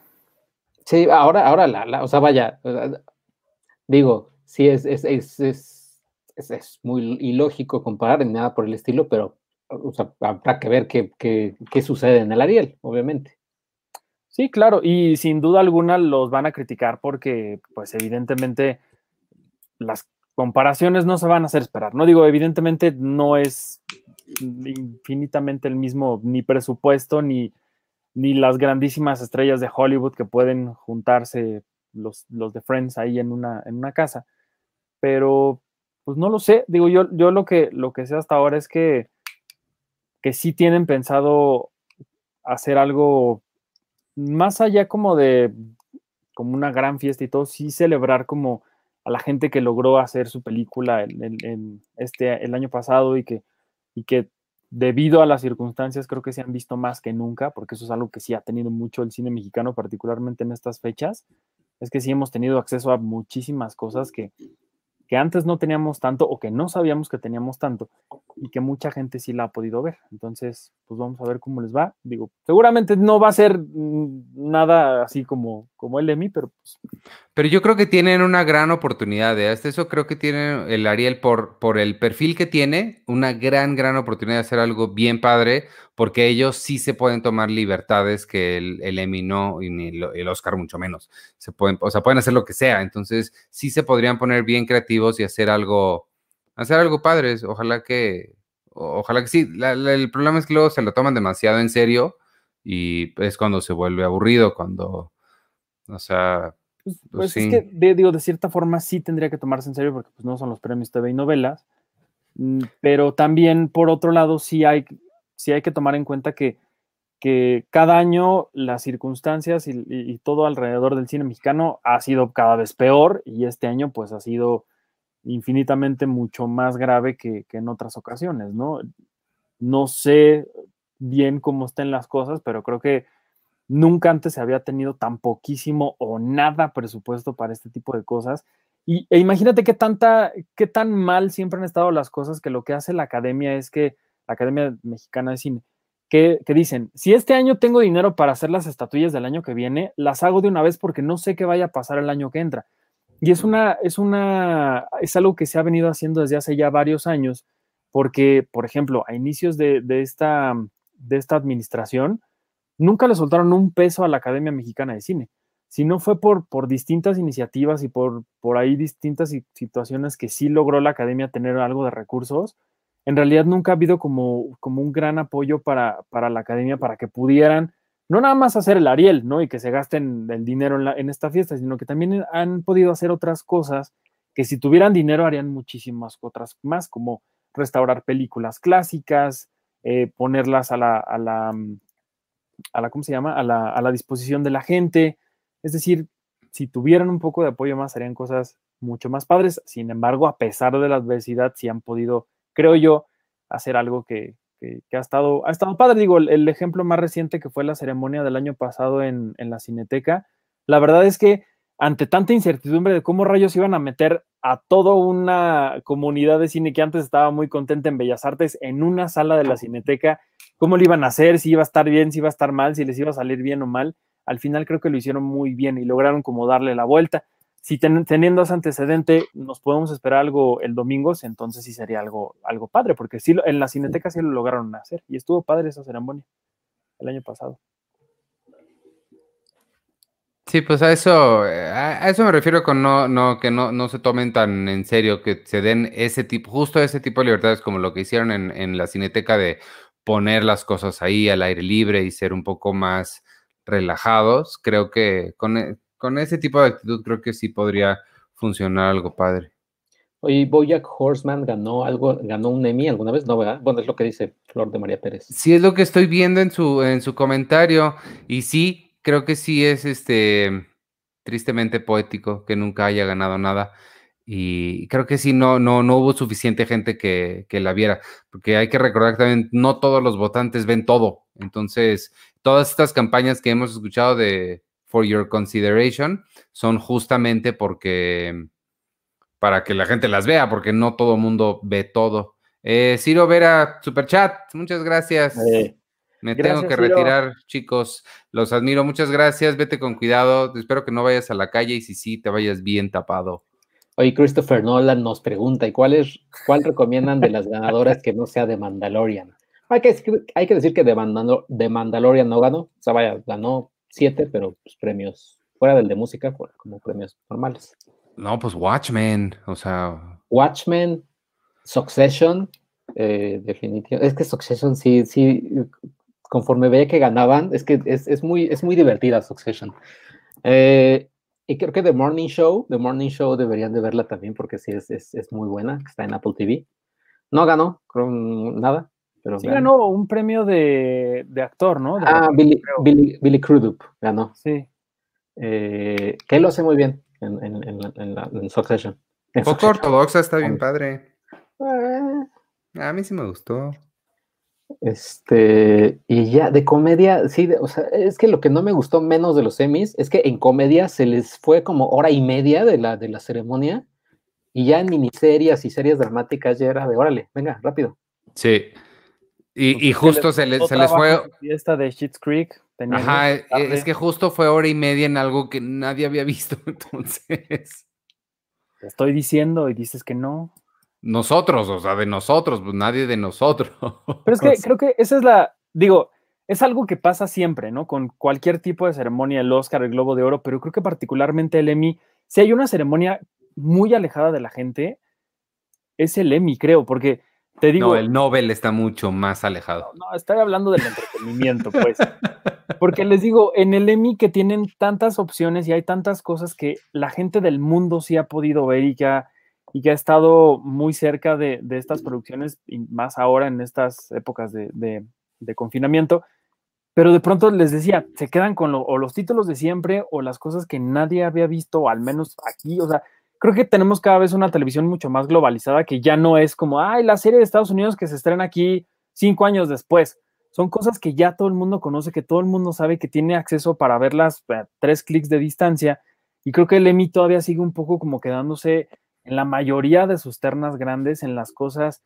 Sí, ahora, ahora la, o sea, vaya, digo, sí es, es, es, es, es muy ilógico comparar ni nada por el estilo, pero o sea, habrá que ver qué, qué, qué sucede en el Ariel, obviamente. Sí, claro, y sin duda alguna los van a criticar porque, pues evidentemente, las comparaciones no se van a hacer esperar. No digo, evidentemente no es infinitamente el mismo ni presupuesto ni, ni las grandísimas estrellas de Hollywood que pueden juntarse los, los de Friends ahí en una, en una casa. Pero, pues no lo sé. Digo, yo, yo lo, que, lo que sé hasta ahora es que, que sí tienen pensado hacer algo más allá como de como una gran fiesta y todo, sí celebrar como a la gente que logró hacer su película este, el año pasado y que, y que debido a las circunstancias creo que se han visto más que nunca, porque eso es algo que sí ha tenido mucho el cine mexicano, particularmente en estas fechas, es que sí hemos tenido acceso a muchísimas cosas que, que antes no teníamos tanto o que no sabíamos que teníamos tanto y que mucha gente sí la ha podido ver. Entonces, pues vamos a ver cómo les va. Digo, seguramente no va a ser mm, nada así como, como el Emmy, pero pues... Pero yo creo que tienen una gran oportunidad, ¿eh? hasta eso creo que tiene el Ariel por, por el perfil que tiene, una gran, gran oportunidad de hacer algo bien padre, porque ellos sí se pueden tomar libertades que el, el Emmy no y ni el, Oscar mucho menos. Se pueden, o sea, pueden hacer lo que sea. Entonces, sí se podrían poner bien creativos y hacer algo, hacer algo padre. Ojalá que, ojalá que sí. el problema es que luego se lo toman demasiado en serio y es cuando se vuelve aburrido, cuando, o sea, pues, pues, pues es que, de, digo, de cierta forma sí tendría que tomarse en serio porque pues no son los premios TV y novelas, Mm, pero también, por otro lado, sí hay, sí hay que tomar en cuenta que, que cada año las circunstancias y, todo alrededor del cine mexicano ha sido cada vez peor y este año pues ha sido infinitamente mucho más grave que, que en otras ocasiones, ¿no? No sé bien cómo estén las cosas, pero creo que nunca antes se había tenido tan poquísimo o nada presupuesto para este tipo de cosas y, e imagínate qué, tanta, qué tan mal siempre han estado las cosas que lo que hace la academia es que, la Academia Mexicana de Cine, que, que, dicen, si este año tengo dinero para hacer las estatuillas del año que viene, las hago de una vez porque no sé qué vaya a pasar el año que entra. Y es una, es una, es algo que se ha venido haciendo desde hace ya varios años, porque, por ejemplo, a inicios de, de esta, de esta administración, nunca le soltaron un peso a la Academia Mexicana de Cine si no fue por, por distintas iniciativas y por, por ahí distintas situaciones que sí logró la academia tener algo de recursos, en realidad nunca ha habido como, como un gran apoyo para, para la academia para que pudieran no nada más hacer el Ariel, ¿no? Y que se gasten el dinero en, esta fiesta, sino que también han podido hacer otras cosas que si tuvieran dinero harían muchísimas otras más, como restaurar películas clásicas, eh, ponerlas a la, a la, a la, ¿cómo se llama? A la, a la disposición de la gente, es decir, si tuvieran un poco de apoyo más, harían cosas mucho más padres. Sin embargo, a pesar de la adversidad, sí han podido, creo yo, hacer algo que, ha, estado, ha estado padre. Digo, el, ejemplo más reciente que fue la ceremonia del año pasado en, en la Cineteca, la verdad es que ante tanta incertidumbre de cómo rayos iban a meter a toda una comunidad de cine que antes estaba muy contenta en Bellas Artes en una sala de la Cineteca, cómo lo iban a hacer, si iba a estar bien, si iba a estar mal, si les iba a salir bien o mal al final creo que lo hicieron muy bien y lograron como darle la vuelta. Si teniendo ese antecedente nos podemos esperar algo el domingo, entonces sí sería algo, algo padre, porque sí, en la Cineteca sí lo lograron hacer y estuvo padre esa ceremonia el año pasado. Sí, pues a eso, a eso me refiero con no, no, que no, no se tomen tan en serio, que se den ese tipo, justo ese tipo de libertades como lo que hicieron en, en la cineteca de poner las cosas ahí al aire libre y ser un poco más relajados, creo que con, e, con ese tipo de actitud creo que sí podría funcionar algo padre. Oye, Bojack Horseman ganó algo, ganó un Emmy alguna vez, ¿no? ¿verdad? Bueno, es lo que dice Flor de María Pérez. Sí, es lo que estoy viendo en su, en su comentario. Y sí, creo que sí es este tristemente poético que nunca haya ganado nada. Y creo que sí, no, no, no hubo suficiente gente que, que la viera. Porque hay que recordar que también no todos los votantes ven todo. Entonces, todas estas campañas que hemos escuchado de For Your Consideration son justamente porque para que la gente las vea, porque no todo el mundo ve todo. Eh, Ciro Vera, Superchat, muchas gracias. Me tengo que retirar, chicos. Los admiro, muchas gracias. Vete con cuidado. Espero que no vayas a la calle y si sí, te vayas bien tapado. Oye, Christopher Nolan nos pregunta, ¿y cuál, es, cuál recomiendan de las ganadoras que no sea de Mandalorian? Hay que, hay que decir que de, Mandalorian no ganó, o sea, vaya, ganó siete, pero pues, premios fuera del de música, como premios normales. No, pues Watchmen, o sea. Watchmen, Succession, eh, definitivamente. Es que Succession sí, sí, conforme veía que ganaban, es que es, muy, es muy divertida Succession. Eh, y creo que The Morning Show, The Morning Show deberían de verla también porque sí es, es muy buena, está en Apple TV. No ganó, creo, nada, sí ganó un premio de, actor, ¿no? ah, Billy, Billy, Crudup ganó. Sí. Eh, que lo hace muy bien en, en, en, la, en Succession. Poco ortodoxa está bien padre. Ah. A mí sí me gustó. Este, y ya de comedia, sí, o sea, es que lo que no me gustó menos de los semis es que en comedia se les fue como hora y media de la, de la ceremonia y ya en miniseries y series dramáticas ya era de órale, venga, rápido. Sí. Y, justo se, les, se les fue. Esta de Shit's Creek. Ajá, e, es que justo fue hora y media en algo que nadie había visto, entonces. Te estoy diciendo y dices que no. Nosotros, o sea, de nosotros, pues nadie de nosotros. Pero es que creo que esa es la, digo, es algo que pasa siempre, ¿no? Con cualquier tipo de ceremonia, el Oscar, el Globo de Oro, pero creo que particularmente el Emmy, si hay una ceremonia muy alejada de la gente, es el Emmy, creo, porque digo, no, el Nobel está mucho más alejado. No, estoy hablando del entretenimiento, pues. Porque les digo, en el Emmy que tienen tantas opciones y hay tantas cosas que la gente del mundo sí ha podido ver y que ha, y que ha estado muy cerca de, estas producciones, y más ahora en estas épocas de, confinamiento. Pero de pronto les decía, se quedan con o los títulos de siempre o las cosas que nadie había visto, al menos aquí. O sea, creo que tenemos cada vez una televisión mucho más globalizada que ya no es como, ay, la serie de Estados Unidos que se estrena aquí cinco años después. Son cosas que ya todo el mundo conoce, que todo el mundo sabe que tiene acceso para verlas a tres clics de distancia. Y creo que el Emmy todavía sigue un poco como quedándose en la mayoría de sus ternas grandes en las cosas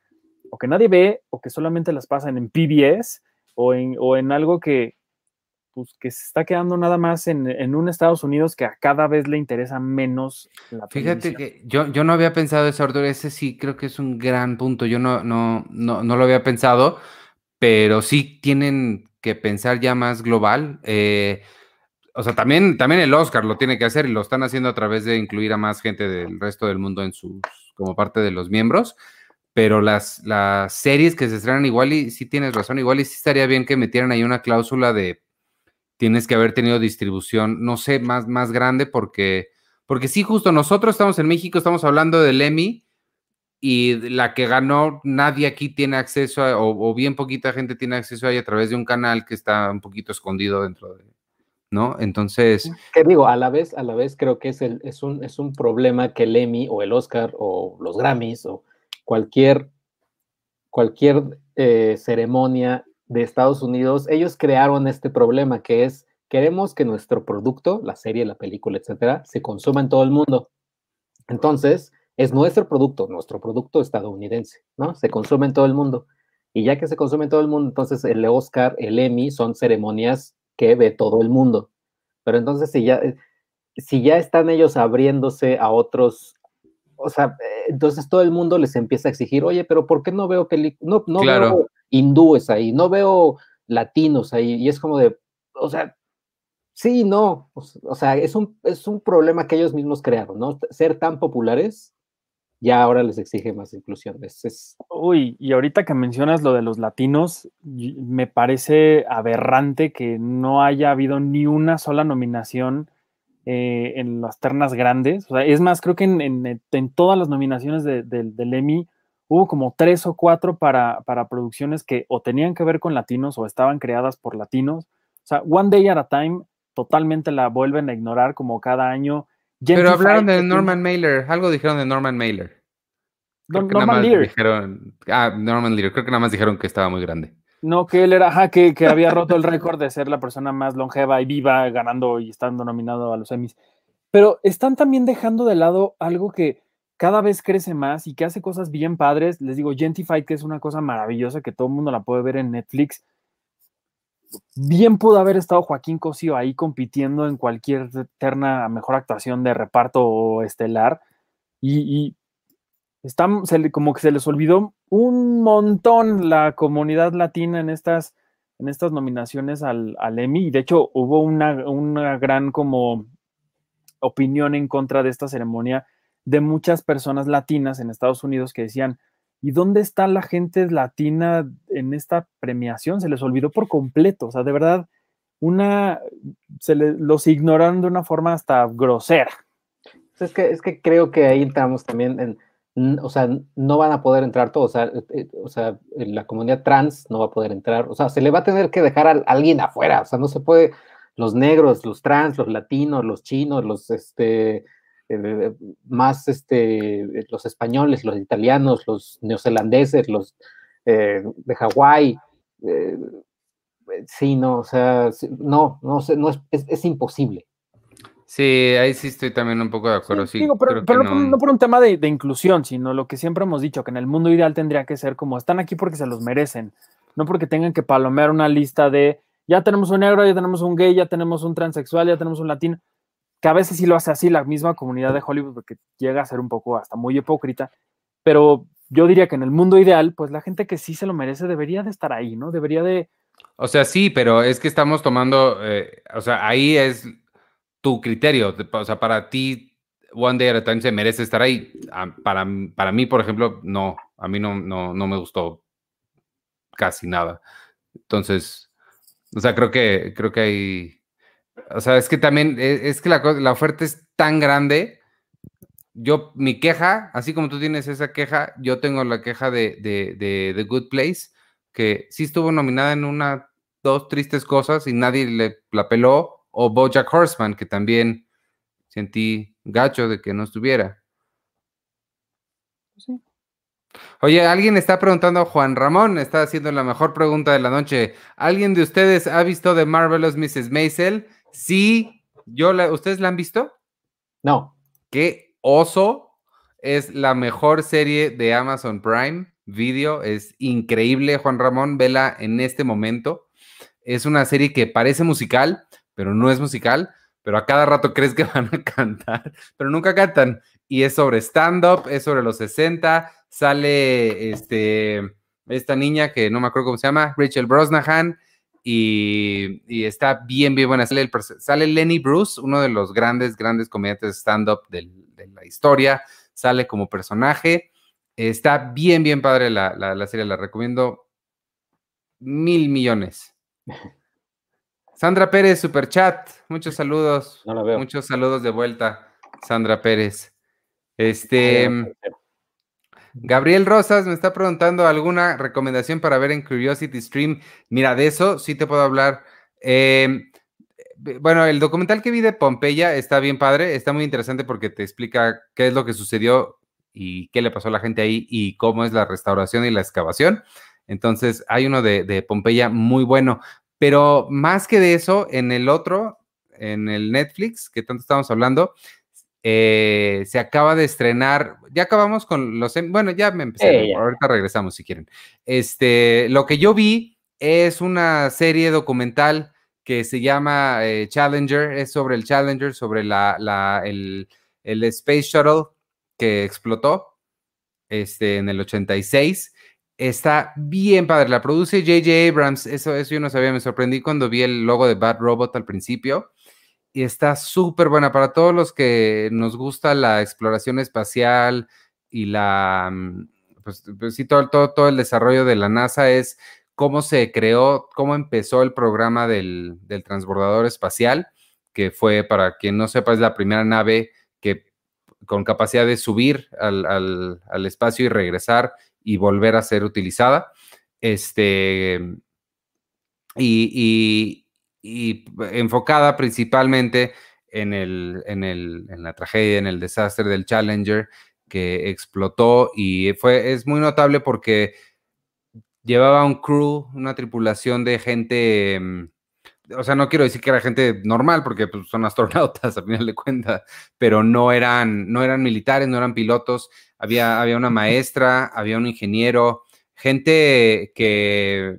o que nadie ve o que solamente las pasan en PBS o en, o en algo que, pues, que se está quedando nada más en, un Estados Unidos que a cada vez le interesa menos la Fíjate que yo, yo no había pensado eso, Arturo, ese sí creo que es un gran punto, yo no, no, no, no lo había pensado, pero sí tienen que pensar ya más global. Eh, o sea, también, también el Oscar lo tiene que hacer y lo están haciendo a través de incluir a más gente del resto del mundo en sus, como parte de los miembros. Pero las, las series que se estrenan igual y sí tienes razón, igual y sí estaría bien que metieran ahí una cláusula de tienes que haber tenido distribución, no sé, más, más grande porque, porque sí, justo nosotros estamos en México, estamos hablando del Emmy y la que ganó, nadie aquí tiene acceso o, o, bien poquita gente tiene acceso ahí a través de un canal que está un poquito escondido dentro de, ¿no? Entonces... ¿Qué digo? A la vez, a la vez creo que es, el, es, un, es un problema que el Emmy o el Oscar o los Grammys o cualquier, cualquier eh, ceremonia de Estados Unidos, ellos crearon este problema que es, queremos que nuestro producto, la serie, la película, etcétera, se consuma en todo el mundo. Entonces, es nuestro producto, nuestro producto estadounidense, ¿no? Se consume en todo el mundo. Y ya que se consume en todo el mundo, entonces el Oscar, el Emmy son ceremonias que ve todo el mundo. Pero entonces si ya, eh, si ya están ellos abriéndose a otros, o sea, eh, entonces todo el mundo les empieza a exigir, oye, pero ¿por qué no veo películas? No, no veo hindúes ahí, no veo latinos ahí, y es como de, o sea, sí, no, o, sea, es un, es un problema que ellos mismos crearon, ¿no? Ser tan populares ya ahora les exige más inclusión. Es, Uy, y ahorita que mencionas lo de los latinos, me parece aberrante que no haya habido ni una sola nominación eh, en las ternas grandes. Es más, creo que en, todas las nominaciones del Emmy hubo como tres o cuatro para, para producciones que o tenían que ver con latinos o estaban creadas por latinos. O sea, One Day at a Time totalmente la vuelven a ignorar como cada año pero hablaron de Norman Mailer, algo dijeron de Norman Mailer. Norman Lear. Dijeron, ah, Norman Lear, creo que nada más dijeron que estaba muy grande. No, que él era, ajá, que, que había roto el récord de ser la persona más longeva y viva ganando y estando nominado a los Emmys. Pero están también dejando de lado algo que cada vez crece más y que hace cosas bien padres. Les digo, Gentified, que es una cosa maravillosa que todo el mundo la puede ver en Netflix bien pudo haber estado Joaquín Cosío ahí compitiendo en cualquier terna mejor actuación de reparto estelar. Y, como que se les olvidó un montón la comunidad latina en estas, en estas nominaciones al, al Emmy. Y de hecho hubo una, una gran como opinión en contra de esta ceremonia de muchas personas latinas en Estados Unidos que decían, ¿Y dónde está la gente latina en esta premiación? Se les olvidó por completo. O sea, de verdad, una, se los ignoraron de una forma hasta grosera. Es que, es que creo que ahí entramos también en, o sea, no van a poder entrar todos, o sea, eh, eh, o sea, la comunidad trans no va a poder entrar, o sea, se le va a tener que dejar a, alguien afuera, o sea, no se puede, los negros, los trans, los latinos, los chinos, los, este, eh, más este, los españoles, los italianos, los neozelandeses, los eh, de Hawái. Eh, sí, no, o sea, no, no, no es, es, imposible. Sí, ahí sí estoy también un poco de acuerdo. Sí, pero, no, por un tema de, de, inclusión, sino lo que siempre hemos dicho, que en el mundo ideal tendría que ser como están aquí porque se los merecen, no porque tengan que palomear una lista de ya tenemos un negro, ya tenemos un gay, ya tenemos un transexual, ya tenemos un latino que a veces sí lo hace así la misma comunidad de Hollywood, porque llega a ser un poco hasta muy hipócrita, pero yo diría que en el mundo ideal, pues la gente que sí se lo merece debería de estar ahí, ¿no? Debería de... O sea, sí, pero es que estamos tomando, eh, o sea, ahí es tu criterio, o sea, para ti, One Day at a Time se merece estar ahí. Ah, para, para mí, por ejemplo, no, a mí no, no, no me gustó casi nada. Entonces, o sea, creo que, creo que hay o sea, es que también, e, es, que la, la, oferta es tan grande yo, mi queja, así como tú tienes esa queja, yo tengo la queja de, de, The Good Place, que sí estuvo nominada en una, dos tristes cosas y nadie le la peló, o Bojack Horseman, que también sentí gacho de que no estuviera. Sí. Oye, alguien está preguntando, Juan Ramón está haciendo la mejor pregunta de la noche. ¿Alguien de ustedes ha visto The Marvelous Mrs. Maisel? Sí, yo la, ¿ustedes la han visto? No. Qué oso. Es la mejor serie de Amazon Prime Video. Es increíble, Juan Ramón. Vela en este momento. Es una serie que parece musical, pero no es musical. Pero a cada rato crees que van a cantar, pero nunca cantan. Y es sobre stand-up, es sobre los 60, sale este, esta niña que no me acuerdo cómo se llama, Rachel Brosnahan, y, está bien, bien buena. Sale, sale, Lenny Bruce, uno de los grandes, grandes comediantes stand-up de la historia, sale como personaje. Está bien, bien padre la, la, serie, la recomiendo mil millones. Sandra Pérez, super chat, muchos saludos. Muchos saludos de vuelta, Sandra Pérez. Este. Gabriel Rosas me está preguntando alguna recomendación para ver en Curiosity Stream. Mira, de eso sí te puedo hablar. Em, bueno, el documental que vi de Pompeya está bien padre, está muy interesante porque te explica qué es lo que sucedió y qué le pasó a la gente ahí y cómo es la restauración y la excavación. Entonces, hay uno de Pompeya muy bueno, pero más que de eso, en el otro, en el Netflix, que tanto estamos hablando, eh, se acaba de estrenar, ya acabamos con los, em, bueno, ya me empecé, ahorita regresamos si quieren. Este, lo que yo vi es una serie documental que se llama eh, Challenger, es sobre el Challenger, sobre la, la el, el, Space Shuttle que explotó este, en el 86. Está bien padre, la produce J.J. Abrams, eso, eso yo no sabía, me sorprendí cuando vi el logo de Bad Robot al principio y está súper buena para todos los que nos gusta la exploración espacial y la, mm, pues, pues, sí, todo, todo, todo, el desarrollo de la NASA es cómo se creó, cómo empezó el programa del, transbordador espacial, que fue, para quien no sepa, es la primera nave que con capacidad de subir al, al espacio y regresar y volver a ser utilizada. Este, y enfocada principalmente en, el, en, el, en la tragedia, en el desastre del Challenger que explotó y fue, es muy notable porque llevaba un crew, una tripulación de gente, mm, o sea, no quiero decir que era gente normal porque pues, son astronautas a final de cuentas, pero no eran, no eran militares, no eran pilotos, había, había una maestra, había un ingeniero, gente que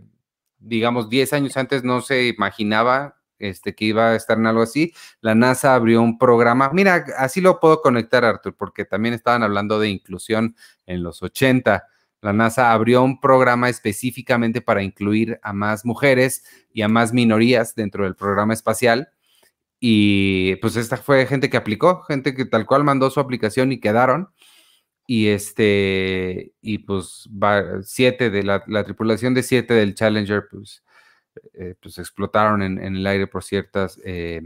digamos, 10 años antes no se imaginaba este, que iba a estar en algo así. La NASA abrió un programa. Mira, así lo puedo conectar, Arthur, porque también estaban hablando de inclusión en los 80. La NASA abrió un programa específicamente para incluir a más mujeres y a más minorías dentro del programa espacial. Y pues esta fue gente que aplicó, gente que tal cual mandó su aplicación y quedaron y este, y pues va, siete de la, tripulación de siete del Challenger, pues, eh, pues explotaron en, el aire por ciertas eh,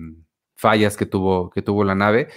fallas que tuvo, que tuvo la nave.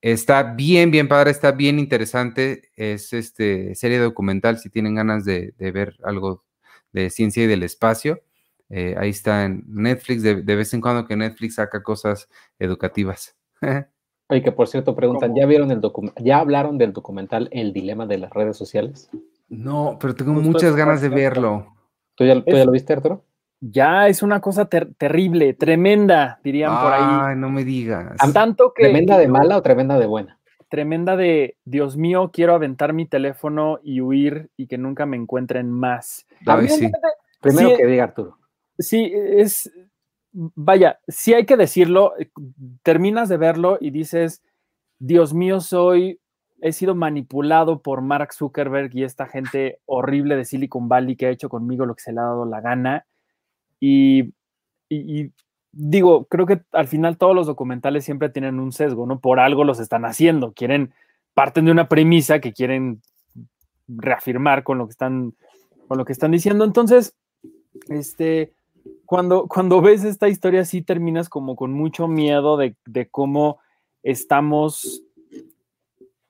Está bien, bien padre, está bien interesante. Es este serie documental, si tienen ganas de, ver algo de ciencia y del espacio. Eh, ahí está en Netflix, de, de vez en cuando que Netflix saca cosas educativas. Y que por cierto preguntan, ¿ya vieron el documental, ya hablaron del documental El dilema de las redes sociales? No, pero tengo muchas ganas de verlo. ¿Tú ya, lo viste, Arturo? Ya es una cosa terrible, tremenda, dirían por ahí. Ay, no me digas. Tanto que, ¿Tremenda de mala o tremenda de buena? Tremenda de, Dios mío, quiero aventar mi teléfono y huir y que nunca me encuentren más. sí. Primero que diga Arturo. Sí, es, vaya, si hay que decirlo, eh, terminas de verlo y dices, Dios mío, soy, he sido manipulado por Mark Zuckerberg y esta gente horrible de Silicon Valley que ha hecho conmigo lo que se le ha dado la gana. Y, digo, creo que al final todos los documentales siempre tienen un sesgo, ¿no? Por algo los están haciendo, quieren, parten de una premisa que quieren reafirmar con lo que están, con lo que están diciendo. Entonces, este, cuando, cuando ves esta historia sí terminas como con mucho miedo de, cómo estamos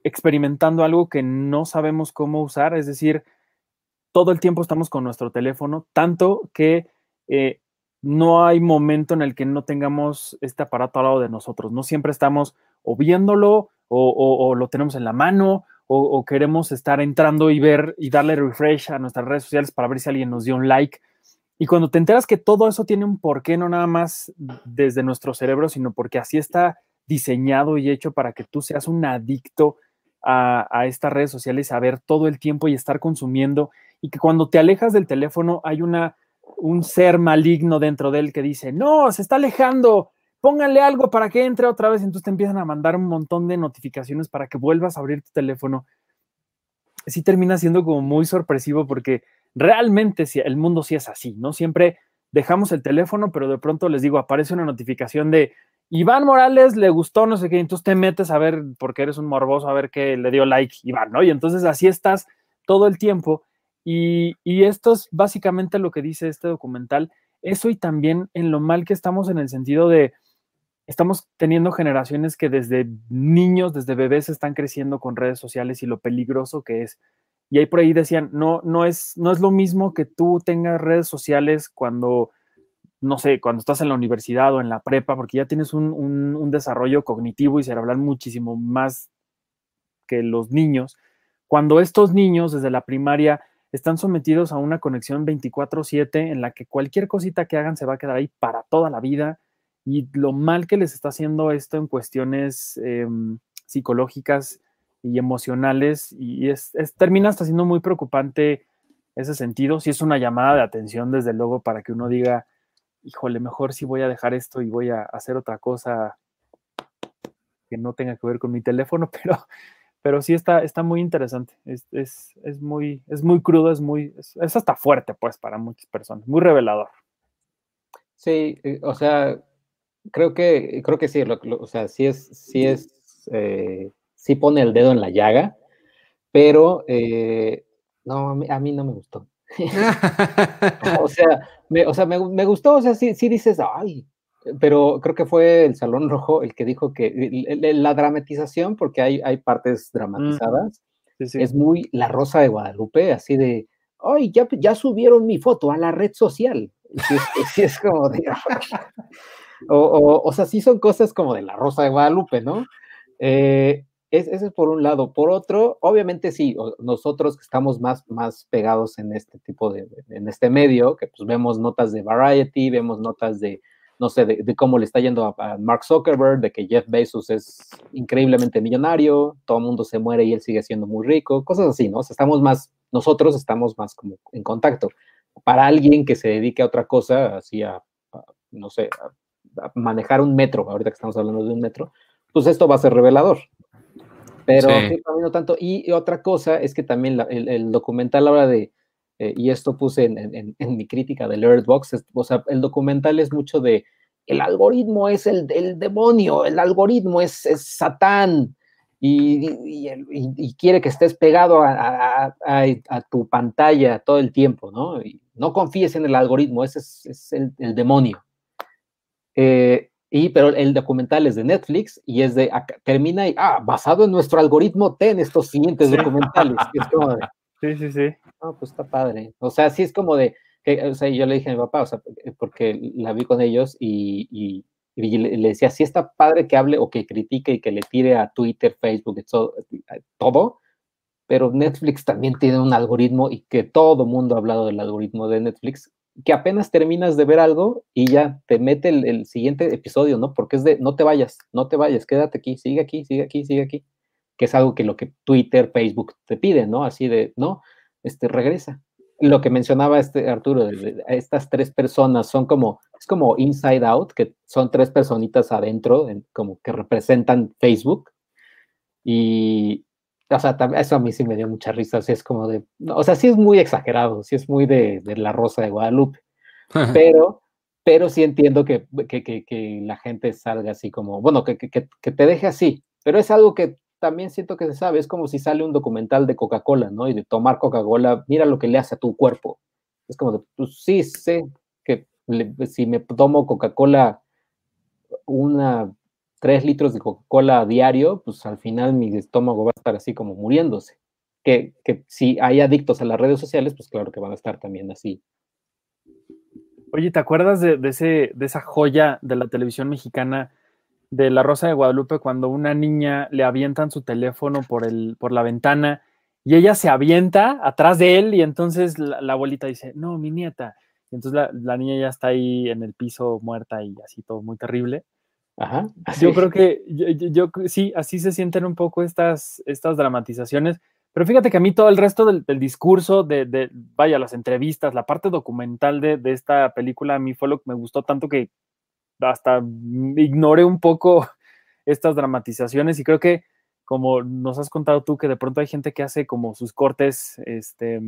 experimentando algo que no sabemos cómo usar, es decir, todo el tiempo estamos con nuestro teléfono, tanto que eh, no hay momento en el que no tengamos este aparato al lado de nosotros, no siempre estamos o viéndolo o, lo tenemos en la mano o, queremos estar entrando y ver y darle refresh a nuestras redes sociales para ver si alguien nos dio un like. Y cuando te enteras que todo eso tiene un porqué, no nada más desde nuestro cerebro, sino porque así está diseñado y hecho para que tú seas un adicto a, estas redes sociales, a ver todo el tiempo y estar consumiendo, y que cuando te alejas del teléfono hay una, un ser maligno dentro de él que dice, no, se está alejando, póngale algo para que entre otra vez, entonces te empiezan a mandar un montón de notificaciones para que vuelvas a abrir tu teléfono. Sí termina siendo como muy sorpresivo porque realmente el mundo sí es así, ¿no? Siempre dejamos el teléfono, pero de pronto les digo, aparece una notificación de Iván Morales le gustó, no sé qué, entonces te metes a ver, porque eres un morboso, a ver qué le dio like Iván, ¿no? Y entonces así estás todo el tiempo. Y, y esto es básicamente lo que dice este documental. Eso y también en lo mal que estamos en el sentido de, estamos teniendo generaciones que desde niños, desde bebés están creciendo con redes sociales y lo peligroso que es. Y ahí por ahí decían, no, no es, no es lo mismo que tú tengas redes sociales cuando no sé, cuando estás en la universidad o en la prepa, porque ya tienes un, desarrollo cognitivo y cerebral muchísimo más que los niños, cuando estos niños desde la primaria están sometidos a una conexión 24/7 en la que cualquier cosita que hagan se va a quedar ahí para toda la vida y lo mal que les está haciendo esto en cuestiones em, psicológicas y emocionales y es, termina hasta siendo muy preocupante ese sentido. Si es una llamada de atención, desde luego, para que uno diga, híjole, mejor si voy a dejar esto y voy a hacer otra cosa que no tenga que ver con mi teléfono, pero, pero sí está, está muy interesante. Es, muy, es muy crudo, es muy, es, hasta fuerte, pues, para muchas personas, muy revelador. Sí, eh, o sea, creo que, creo que sí, o sea, sí es, sí es, eh, sí pone el dedo en la llaga, pero eh, no, a mí no me gustó. o sea, me, o sea me, me, gustó, o sea, sí, sí dices, ay, pero creo que fue el Salón Rojo el que dijo que la dramatización, porque hay, hay partes dramatizadas, es muy la Rosa de Guadalupe, así de, ay, ya, ya subieron mi foto a la red social. Sí, es como de... o, o, o, sea, sí son cosas como de la Rosa de Guadalupe, ¿no? Eh, es, ese es por un lado. Por otro, obviamente sí, nosotros que estamos más, más pegados en este tipo de, en este medio, que pues vemos notas de Variety, vemos notas de, no sé, de, cómo le está yendo a, Mark Zuckerberg, de que Jeff Bezos es increíblemente millonario, todo el mundo se muere y él sigue siendo muy rico, cosas así, ¿no? O sea, estamos más, nosotros estamos más como en contacto. Para alguien que se dedique a otra cosa, así a, no sé, a manejar un metro, ahorita que estamos hablando de un metro, pues esto va a ser revelador, pero no tanto. Y, otra cosa es que también el, documental habla de, eh, y esto puse en, mi crítica del Earthbox, o sea, el documental es mucho de, el algoritmo es el, demonio, el algoritmo es, es Satán. Y, quiere que estés pegado a, a, tu pantalla todo el tiempo, ¿no? Y no confíes en el algoritmo, ese es, es el, el, demonio. Eh, y, pero el documental es de Netflix y es de, termina y, ah, basado en nuestro algoritmo, ten estos siguientes documentales. sí, sí, sí. No, pues está padre. O sea, sí es como de, que, o sea, yo le dije a mi papá, o sea, porque la vi con ellos y, y, le decía, sí está padre que hable o que critique y que le tire a Twitter, Facebook, todo, todo, pero Netflix también tiene un algoritmo y que todo mundo ha hablado del algoritmo de Netflix que apenas terminas de ver algo y ya te mete el, siguiente episodio, ¿no? Porque es de, no te vayas, no te vayas, quédate aquí, sigue aquí, sigue aquí, sigue aquí, que es algo que lo que Twitter, Facebook te piden, ¿no? Así de, no, este, regresa. Lo que mencionaba este Arturo, estas tres personas son como, es como Inside Out, que son tres personitas adentro, como que representan Facebook. Y, o sea, eso a mí sí me dio mucha risa, o sea, es como de, o sea, sí es muy exagerado, sí es muy de, la Rosa de Guadalupe, pero, pero sí entiendo que, que, que, la gente salga así como, bueno, que, te deje así, pero es algo que también siento que se sabe, es como si sale un documental de Coca-Cola, ¿no? Y de tomar Coca-Cola, mira lo que le hace a tu cuerpo. Es como de, pues sí, sé que si me tomo Coca-Cola una tres litros de Coca-Cola diario, pues al final mi estómago va a estar así como muriéndose. Que, que si hay adictos a las redes sociales, pues claro que van a estar también así. Oye, ¿te acuerdas de, ese, de esa joya de la televisión mexicana de La Rosa de Guadalupe cuando una niña le avientan su teléfono por, el, por la ventana y ella se avienta atrás de él y entonces la, abuelita dice, no, mi nieta. Y entonces la, niña ya está ahí en el piso muerta y así todo muy terrible. Ajá, Yo creo que yo, sí, así se sienten un poco estas, estas dramatizaciones. Pero fíjate que a mí todo el resto del, discurso, de, vaya, las entrevistas, la parte documental de, de, esta película, a mí fue lo que me gustó tanto que hasta ignoré un poco estas dramatizaciones y creo que como nos has contado tú, que de pronto hay gente que hace como sus cortes este,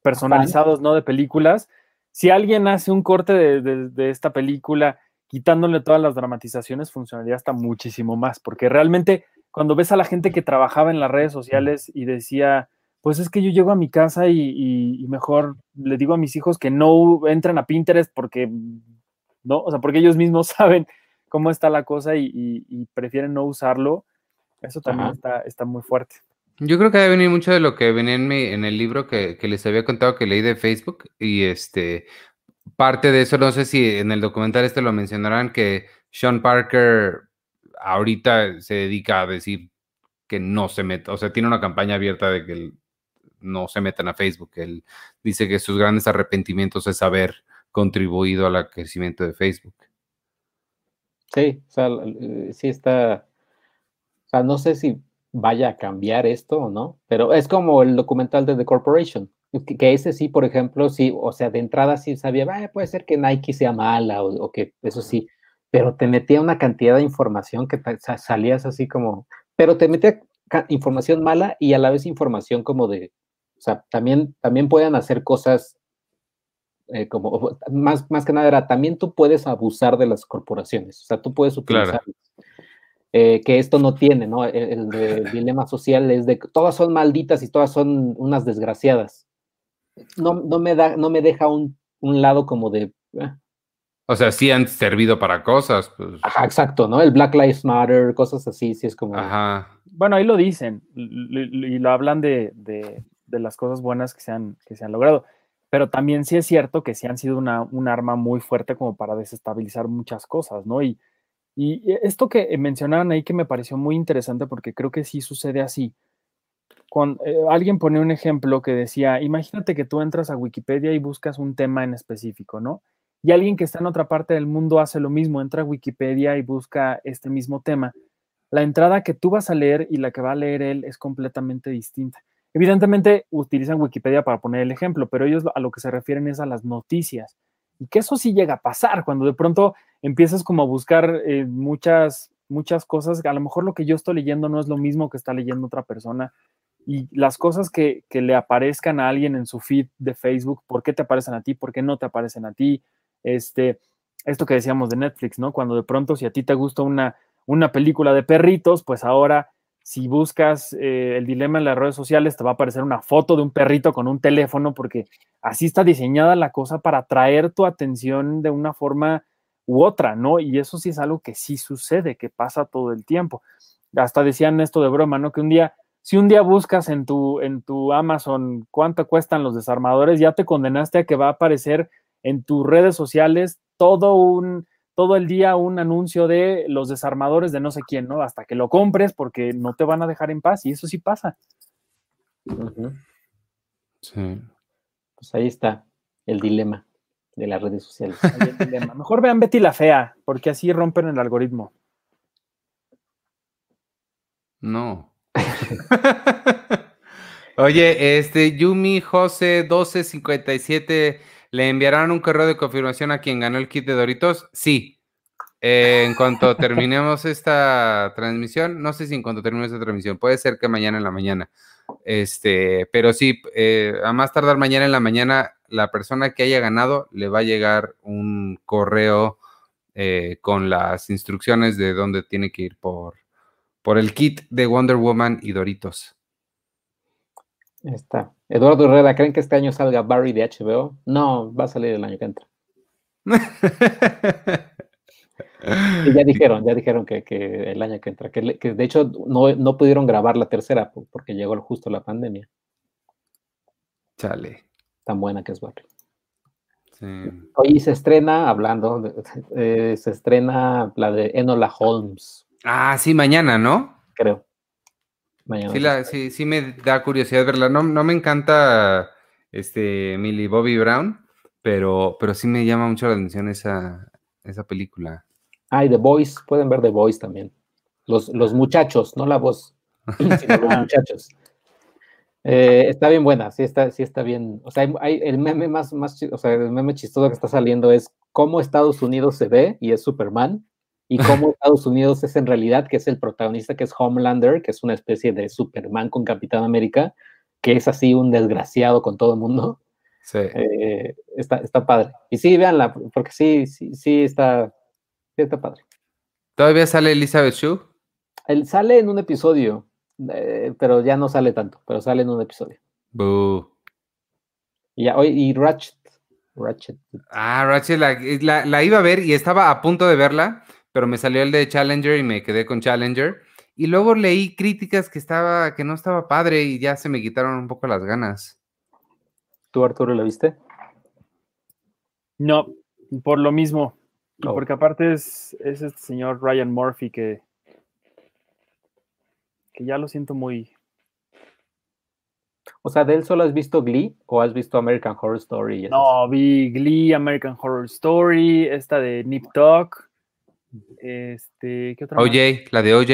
personalizados, ¿no? De películas. Si alguien hace un corte de, esta película quitándole todas las dramatizaciones, funcionaría hasta muchísimo más, porque realmente cuando ves a la gente que trabajaba en las redes sociales y decía, pues es que yo llego a mi casa y, mejor le digo a mis hijos que no entren a Pinterest porque, ¿no? O sea, porque ellos mismos saben cómo está la cosa y prefieren no usarlo eso también está, está, muy fuerte. Yo creo que debe venir mucho de lo que venía en, mi, en el libro que, que, les había contado que leí de Facebook y este parte de eso, no sé si en el documental este lo mencionarán, que Sean Parker ahorita se dedica a decir que no se meta, o sea, tiene una campaña abierta de que no se metan a Facebook. Él dice que sus grandes arrepentimientos es haber contribuido al crecimiento de Facebook. Sí, o sea, sí está o sea, no sé si vaya a cambiar esto o no, pero es como el documental de The Corporation, que, ese sí, por ejemplo, sí, o sea, de entrada sí sabía, puede ser que Nike sea mala o, que eso sí, pero te metía una cantidad de información que salías así como, pero te metía información mala y a la vez información como de, o sea, también, también pueden hacer cosas eh, como, más, más que nada era, también tú puedes abusar de las corporaciones, o sea, tú puedes utilizar eh, que esto no tiene, ¿no? E-, el, dilema social es de que todas son malditas y todas son unas desgraciadas. No, no me, da, no me deja un, un lado como de... Eh. O sea, sí han servido para cosas. Pues. exacto, ¿no? El Black Lives Matter, cosas así, sí es como... Ajá. Bueno, ahí lo dicen y lo hablan de, de, de, las cosas buenas que se, han, que se han logrado. Pero también sí es cierto que sí han sido una, un arma muy fuerte como para desestabilizar muchas cosas, ¿no? Y, y esto que mencionaban ahí que me pareció muy interesante porque creo que sí sucede así. Eh, alguien pone un ejemplo que decía, imagínate que tú entras a Wikipedia y buscas un tema en específico, ¿no? Y alguien que está en otra parte del mundo hace lo mismo, entra a Wikipedia y busca este mismo tema. La entrada que tú vas a leer y la que va a leer él es completamente distinta. Evidentemente utilizan Wikipedia para poner el ejemplo, pero ellos a lo que se refieren es a las noticias. Y que eso sí llega a pasar cuando de pronto empiezas como a buscar eh, muchas, muchas cosas. A lo mejor lo que yo estoy leyendo no es lo mismo que está leyendo otra persona. Y las cosas que, que le aparezcan a alguien en su feed de Facebook, ¿por qué te aparecen a ti? ¿Por qué no te aparecen a ti? Este, esto que decíamos de Netflix, ¿no? Cuando de pronto si a ti te gusta una, una película de perritos, pues ahora si buscas eh, el dilema en las redes sociales, te va a aparecer una foto de un perrito con un teléfono, porque así está diseñada la cosa para atraer tu atención de una forma u otra, ¿no? Y eso sí es algo que sí sucede, que pasa todo el tiempo. Hasta decían esto de broma, ¿no? Que un día, si un día buscas en tu, en tu Amazon cuánto cuestan los desarmadores, ya te condenaste a que va a aparecer en tus redes sociales todo un todo el día un anuncio de los desarmadores de no sé quién, ¿no? Hasta que lo compres porque no te van a dejar en paz y eso sí pasa. Sí. Pues ahí está el dilema de las redes sociales. Mejor vean Betty la Fea, porque así rompen el algoritmo. No. Oye, este Yumi José 1257 ¿Le enviarán un correo de confirmación a quien ganó el kit de Doritos? Sí. Eh, en cuanto terminemos esta transmisión, no sé si en cuanto terminemos esta transmisión, puede ser que mañana en la mañana. Este, pero sí, eh, a más tardar mañana en la mañana, la persona que haya ganado le va a llegar un correo eh, con las instrucciones de dónde tiene que ir por, por el kit de Wonder Woman y Doritos. Está. Eduardo Herrera, ¿creen que este año salga Barry de HBO? No, va a salir el año que entra. Y ya dijeron, ya dijeron que, que el año que entra, que, que de hecho no, no pudieron grabar la tercera po- porque llegó justo la pandemia. Chale. Tan buena que es Barry. Sí. Hoy se estrena, hablando, eh, se estrena la de Enola Holmes, Ah, sí, mañana, ¿no? creo. Mañana. Sí, la- sí, sí me da curiosidad verla. No, no me encanta este Millie Bobby Brown, pero, pero sí me llama mucho la atención esa, esa película. Ah, y The Voice, pueden ver The Voice también. Los, los muchachos, no la voz, sino los muchachos. Eh, está bien buena, sí está, sí está bien. O sea, hay, hay- el meme más, más, o sea, el meme chistoso que está saliendo es cómo Estados Unidos se ve y es Superman, y cómo Estados Unidos es en realidad, que es el protagonista, que es Homelander, que es una especie de Superman con Capitán América, que es así un desgraciado con todo el mundo. Sí. Eh, está, está padre. Y sí, véanla, porque sí, sí, sí está, sí está padre. ¿Todavía sale Elizabeth Shue? Él sale en un episodio, eh, pero ya no sale tanto, pero sale en un episodio. Boo. Y, y Ratchet, Ratchet. Ah, Rachel, la, la- la iba a ver y estaba a punto de verla, pero me salió el de Challenger y me quedé con Challenger. Y luego leí críticas que estaba, que no estaba padre y ya se me quitaron un poco las ganas. ¿Tú, Arturo, lo viste? No, por lo mismo. Oh. porque aparte es, es este señor Ryan Murphy que, que ya lo siento muy. O sea, ¿de él solo has visto Glee o has visto American Horror Story? No, vi Glee, American Horror Story, esta de Nip Tuck. Este, ¿qué otra? más? OJ, la de OJ,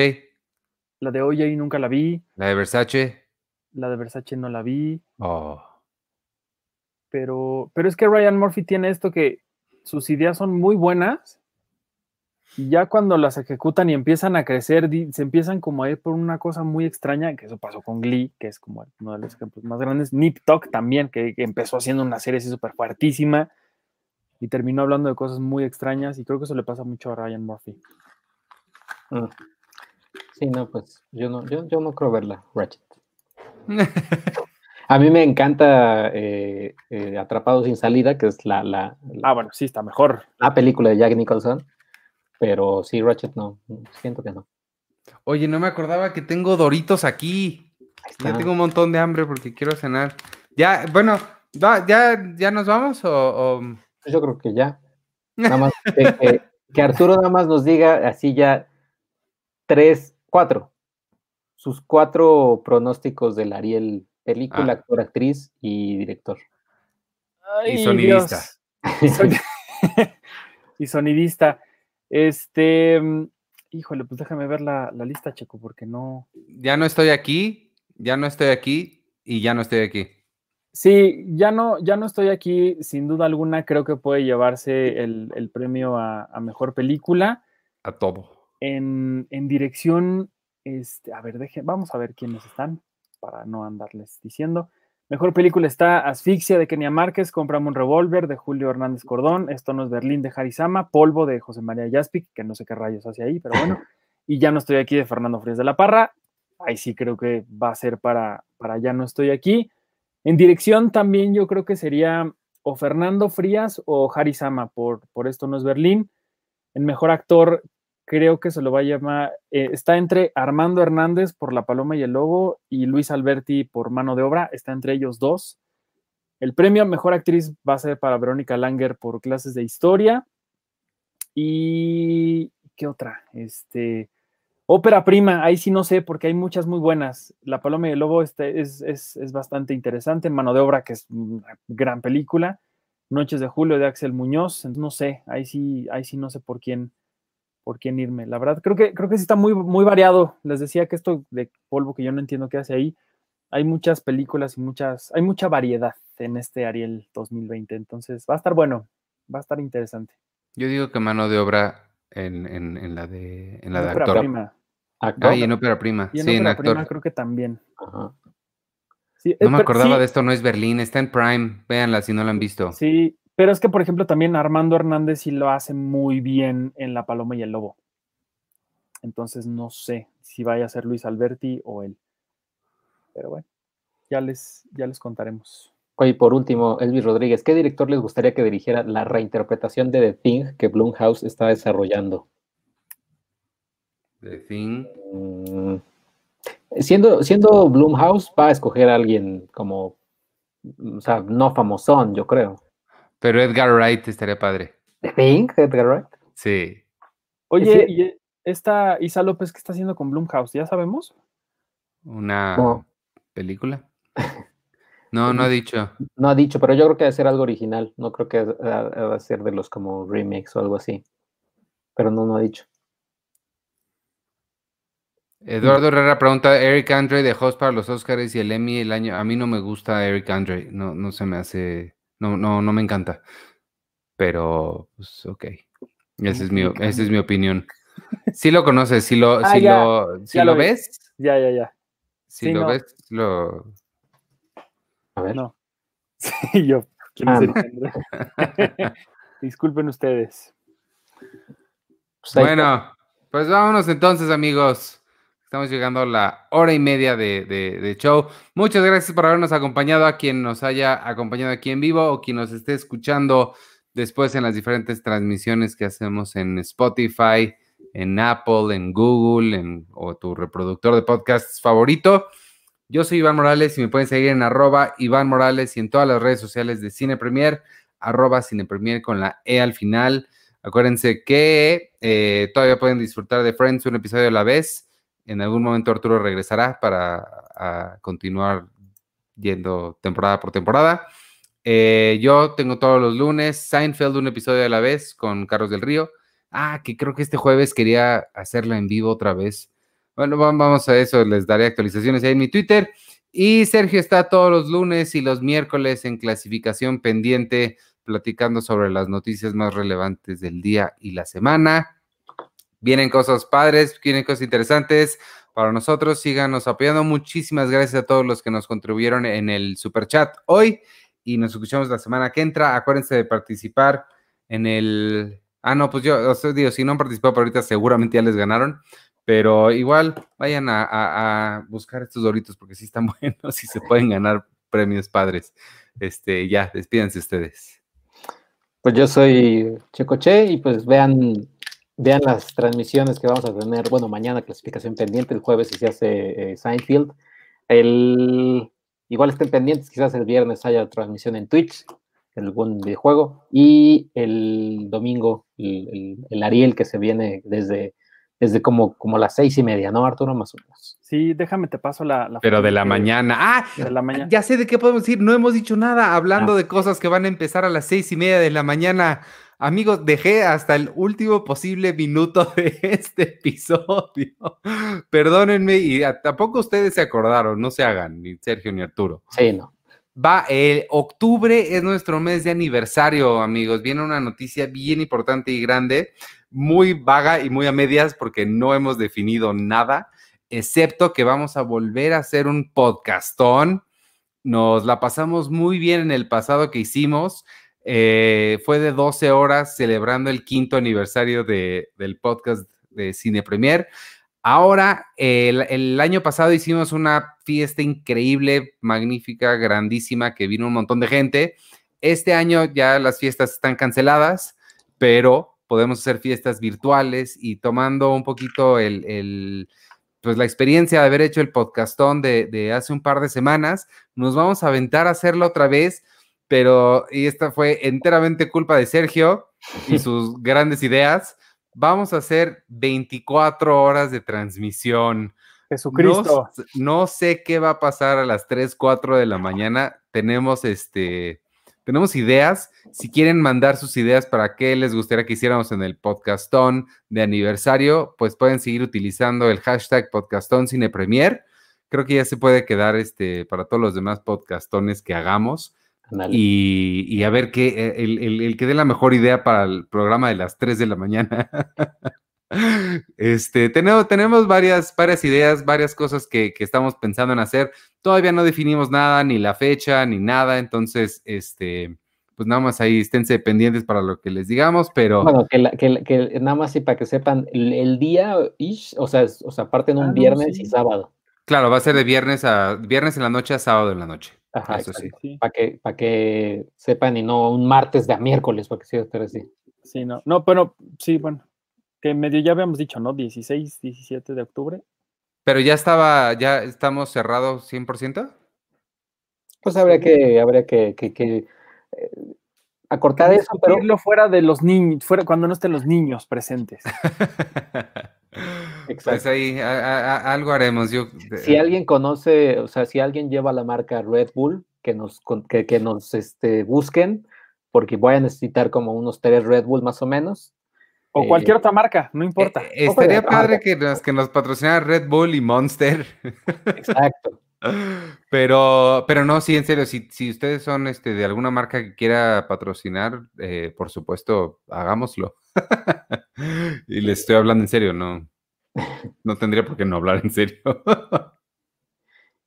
La de OJ nunca la vi. la de Versace. La de Versace no la vi. Oh. Pero, pero es que Ryan Murphy tiene esto que sus ideas son muy buenas y ya cuando las ejecutan y empiezan a crecer, se empiezan como a ir por una cosa muy extraña, que eso pasó con Glee, que es como uno de los ejemplos más grandes. Nip Tuck también, que, que empezó haciendo una serie así súper fuertísima y terminó hablando de cosas muy extrañas y creo que eso le pasa mucho a Ryan Murphy. Mm. Sí, no, pues yo no, yo, yo no creo verla, Ratchet. A mí me encanta eh, eh, Atrapado sin salida, que es la, la, la- Ah, bueno, sí, está mejor. la película de Jack Nicholson, pero sí, Ratchet no, siento que no. Oye, no me acordaba que tengo Doritos aquí. Ya tengo un montón de hambre porque quiero cenar. Ya, bueno, ¿ya, ya nos vamos o...? o- Yo creo que ya. Nada más que, que- que Arturo nada más nos diga así ya tres, cuatro. Sus cuatro pronósticos del Ariel, película, Ah. actor, actriz y director. Ay, sonidista. Y soni- y sonidista. Este, mm, híjole, pues déjame ver la, la lista, Checo, porque no. Ya no estoy aquí, ya no estoy aquí y ya no estoy aquí. Sí, ya no, ya no estoy aquí, sin duda alguna, creo que puede llevarse el, el premio a, a mejor película. A todo. En, en dirección, este, a ver, deje, vamos a ver quiénes están para no andarles diciendo. Mejor película está Asfixia de Kenia Márquez, Comprame un revólver de Julio Hernández Cordón, Esto no es Berlín de Harizama, Polvo de José María Yaspic, que no sé qué rayos hace ahí, pero bueno, y Ya no estoy aquí de Fernando Frías de la Parra, ahí sí creo que va a ser para, para Ya no estoy aquí. En dirección también yo creo que sería o Fernando Frías o Harizama por, por Esto no es Berlín. En mejor actor creo que se lo va a llamar, eh, está entre Armando Hernández por La Paloma y el Lobo y Luis Alberti por Mano de Obra, está entre ellos dos. El premio a Mejor Actriz va a ser para Verónica Langer por Clases de Historia. ¿Y qué otra? Este, Ópera Prima, ahí sí no sé, porque hay muchas muy buenas. La Paloma y el Lobo este, es, es, es bastante interesante. Mano de Obra, que es una gran película. Noches de Julio de Axel Muñoz, no sé, ahí sí, ahí sí no sé por quién, por quién irme. La verdad, creo que, creo que sí está muy, muy variado. Les decía que esto de polvo que yo no entiendo qué hace ahí, hay muchas películas y muchas, hay mucha variedad en este Ariel 2020. Entonces va a estar bueno, va a estar interesante. Yo digo que mano de obra en, en, en la de, en la de actor. Prima. Actor. Ah, y en ópera prima. Y en sí, en Ópera actor. Prima creo que también. Ajá. Sí, No eh, me acordaba sí, de esto, no es Berlín, está en Prime. Véanla si no la han visto. Sí, pero es que, por ejemplo, también Armando Hernández sí lo hace muy bien en La Paloma y el Lobo. Entonces no sé si vaya a ser Luis Alberti o él. Pero bueno, ya les, ya les contaremos. Oye, por último, Elvis Rodríguez, ¿qué director les gustaría que dirigiera la reinterpretación de The Thing que Blumhouse está desarrollando? The Thing. Mm, siendo, siendo Bloomhouse, va a escoger a alguien como, o sea, no famosón, yo creo. Pero Edgar Wright estaría padre. ¿The Thing? Edgar Wright. Sí. Oye, ¿y esta Isa López qué está haciendo con Bloomhouse? ¿Ya sabemos? Una No. película. No, no ha dicho. No ha dicho, pero yo creo que debe ser algo original. No creo que va va a ser de los como remakes o algo así. Pero no, no ha dicho. Eduardo Herrera pregunta, Eric Andre de host para los Oscars y el Emmy el año. A mí no me gusta Eric Andre, no, no se me hace, no, no, no me encanta. Pero, pues, ok. Esa es mi, esa es mi opinión. Si lo conoces, si lo, Ah, si ya, lo, si ya lo lo vi. ves, Ya, ya, ya. si Sí, lo no. ves, lo. A ver. No. Sí, yo. ¿quién Ah, no. Disculpen ustedes. Pues está. Bueno, pues vámonos entonces, amigos. Estamos llegando a la hora y media de, show. Muchas gracias por habernos acompañado a quien nos haya acompañado aquí en vivo o quien nos esté escuchando después en las diferentes transmisiones que hacemos en Spotify, en Apple, en Google, en, o tu reproductor de podcasts favorito. Yo soy Iván Morales y me pueden seguir en arroba Iván Morales y en todas las redes sociales de Cine Premier, arroba Cine Premier con la E al final. Acuérdense que eh, todavía pueden disfrutar de Friends un episodio a la vez. En algún momento Arturo regresará para continuar yendo temporada por temporada. Eh, yo tengo todos los lunes Seinfeld un episodio a la vez con Carlos del Río. Ah, que creo que este jueves quería hacerla en vivo otra vez. Bueno, va- vamos a eso, les daré actualizaciones ahí en mi Twitter. Y Sergio está todos los lunes y los miércoles en clasificación pendiente, platicando sobre las noticias más relevantes del día y la semana. Vienen cosas padres, vienen cosas interesantes para nosotros. Síganos apoyando. Muchísimas gracias a todos los que nos contribuyeron en el super chat hoy y nos escuchamos la semana que entra. Acuérdense de participar en el. Ah, no, pues yo, o digo, si no han participado por ahorita, seguramente ya les ganaron. Pero igual vayan a, buscar estos doritos porque sí están buenos y se pueden ganar premios padres. Este, ya, despídense ustedes. Pues yo soy Checoche y pues vean, vean las transmisiones que vamos a tener. Bueno, mañana clasificación pendiente, el jueves si se hace eh, Seinfeld. El, igual estén pendientes, quizás el viernes haya transmisión en Twitch, algún videojuego. Y el domingo, el, el- el Ariel que se viene desde, desde como, como las seis y media, ¿no, Arturo? Más o menos. Sí, déjame, te paso la. la Pero de la que- mañana. ¡Ah! De la mañana. Ya sé de qué podemos decir. No hemos dicho nada hablando de cosas que van a empezar a las seis y media de la mañana. Amigos, dejé hasta el último posible minuto de este episodio. Perdónenme y a- tampoco ustedes se acordaron, no se hagan, ni Sergio ni Arturo. Sí, no. Va, el octubre es nuestro mes de aniversario, amigos. Viene una noticia bien importante y grande, muy vaga y muy a medias porque no hemos definido nada, excepto que vamos a volver a hacer un podcastón. Nos la pasamos muy bien en el pasado que hicimos. Eh, fue de 12 horas celebrando el quinto aniversario de- del podcast de Cine Premier. Ahora, el, año pasado hicimos una fiesta increíble, magnífica, grandísima, que vino un montón de gente. Este año ya las fiestas están canceladas, pero podemos hacer fiestas virtuales y tomando un poquito pues la experiencia de haber hecho el podcastón de hace un par de semanas, nos vamos a aventar a hacerlo otra vez, pero y esta fue enteramente culpa de Sergio y sus grandes ideas. Vamos a hacer 24 horas de transmisión. Jesucristo. No, no sé qué va a pasar a las 3, 4 de la mañana. Tenemos este, tenemos ideas. Si quieren mandar sus ideas para qué les gustaría que hiciéramos en el podcastón de aniversario, pues pueden seguir utilizando el hashtag podcastón cine premier. Creo que ya se puede quedar este para todos los demás podcastones que hagamos. Y, y a ver qué, el, el- el que dé la mejor idea para el programa de las 3 de la mañana. Este, tenemos, tenemos varias, varias ideas, varias cosas que, que estamos pensando en hacer. Todavía no definimos nada, ni la fecha, ni nada. Entonces, este, pues nada más ahí esténse pendientes para lo que les digamos, pero Bueno, que, la- que, la- que nada más y para que sepan, el, el día, ish, o sea, es- o sea, parten un Ah, no, viernes sí. y sábado. claro, va a ser de viernes a viernes en la noche a sábado en la noche. Ajá, Eso sí. Sí, Para que, para que sepan y no un martes de a miércoles, porque sí, pero sí. sí, no. No, pero sí, bueno. que medio ya habíamos dicho, ¿no? 16, 17 de octubre. Pero ya estaba, ya estamos cerrados 100%. Pues habría que, habría que, que, que eh, acortar eso, pero Irlo fuera de los niños, fuera cuando no estén los niños presentes. Pues Exacto. ahí a- a- a- algo haremos. Yo, si alguien conoce, o sea, si alguien lleva la marca Red Bull, que nos, con- que, que nos este, busquen, porque voy a necesitar como unos tres Red Bull más o menos. O Eh, cualquier otra marca, no importa. Eh, estaría padre que nos, que nos patrocinara Red Bull y Monster. Exacto. Pero, pero no, sí, en serio, si, si ustedes son este, de alguna marca que quiera patrocinar, eh, por supuesto, hagámoslo. y les estoy hablando en serio, no, no tendría por qué no hablar en serio.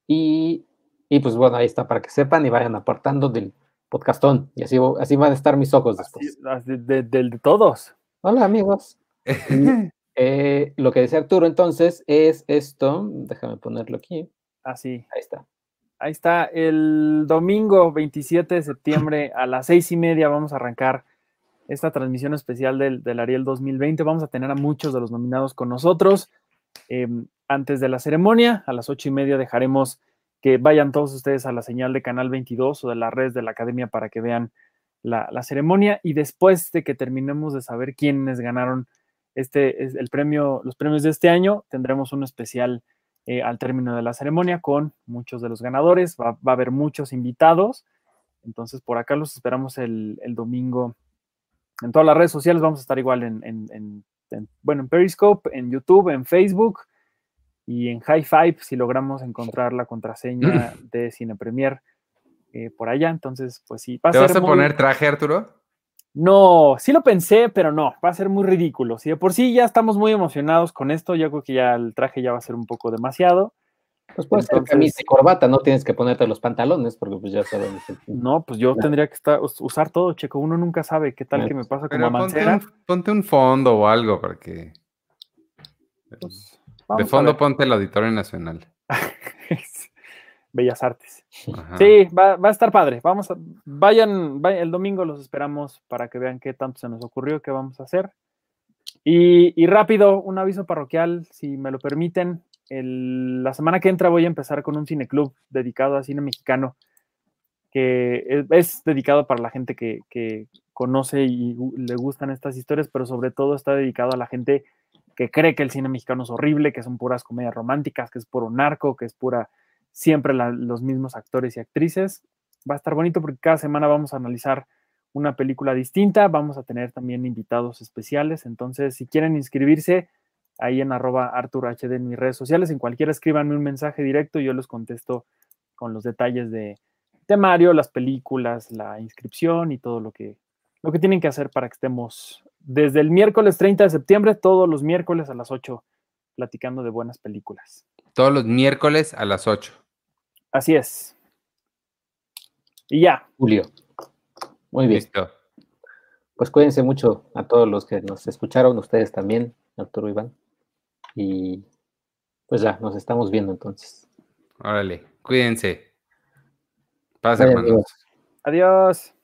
Y, y pues bueno, ahí está para que sepan y vayan apartando del podcastón. Y así, así van a estar mis ojos después. Así, De, de- de- de todos. Hola amigos. Y, eh, lo que decía Arturo entonces es esto. Déjame ponerlo aquí. Así. Ahí está. Ahí está, el domingo 27 de septiembre a las seis y media vamos a arrancar esta transmisión especial del, del Ariel 2020. Vamos a tener a muchos de los nominados con nosotros. Eh, antes de la ceremonia, a las ocho y media dejaremos que vayan todos ustedes a la señal de Canal 22 o de las redes de la Academia para que vean la, la ceremonia. Y después de que terminemos de saber quiénes ganaron este, es el premio, los premios de este año, tendremos un especial eh, al término de la ceremonia con muchos de los ganadores. Va, va, a haber muchos invitados. Entonces, por acá los esperamos el, el, domingo. En todas las redes sociales vamos a estar igual en, en, en, en, bueno, en Periscope, en YouTube, en Facebook y en High Five si logramos encontrar la contraseña de Cine Premier eh, por allá. Entonces, pues sí. Va ¿Te vas a muy... poner traje, Arturo? No, sí lo pensé, pero no, va a ser muy ridículo. Si de por sí ya estamos muy emocionados con esto, yo creo que ya el traje ya va a ser un poco demasiado. Pues puede Entonces, camisa y corbata, no tienes que ponerte los pantalones, porque pues ya sabemos. No, pues yo no. tendría que estar, usar todo, Checo. Uno nunca sabe qué tal que me pasa como Mancera. Ponte un, ponte un fondo o algo, porque. Pues, de fondo ponte el Auditorio Nacional. Bellas Artes. Ajá. Sí, va, va, a estar padre. Vamos a, vayan, vayan, el domingo los esperamos para que vean qué tanto se nos ocurrió, qué vamos a hacer. Y, y rápido, un aviso parroquial, si me lo permiten. La semana que entra voy a empezar con un cineclub dedicado a cine mexicano, que es, dedicado para la gente que, conoce y le gustan estas historias, pero sobre todo está dedicado a la gente que cree que el cine mexicano es horrible, que son puras comedias románticas, que es puro narco, que es pura siempre los mismos actores y actrices. Va a estar bonito porque cada semana vamos a analizar una película distinta, vamos a tener también invitados especiales, entonces si quieren inscribirse, ahí en arroba ArturHD en mis redes sociales, en cualquiera escríbanme un mensaje directo y yo les contesto con los detalles de temario, las películas, la inscripción y todo lo que, lo que tienen que hacer para que estemos desde el miércoles 30 de septiembre, todos los miércoles a las 8, platicando de buenas películas. Todos los miércoles a las 8. Así es. Y ya. Julio. Muy bien. Listo. Pues cuídense mucho a todos los que nos escucharon, ustedes también, Arturo Iván. Y pues ya, nos estamos viendo entonces. Órale, cuídense. Paz, hermanos. Adiós.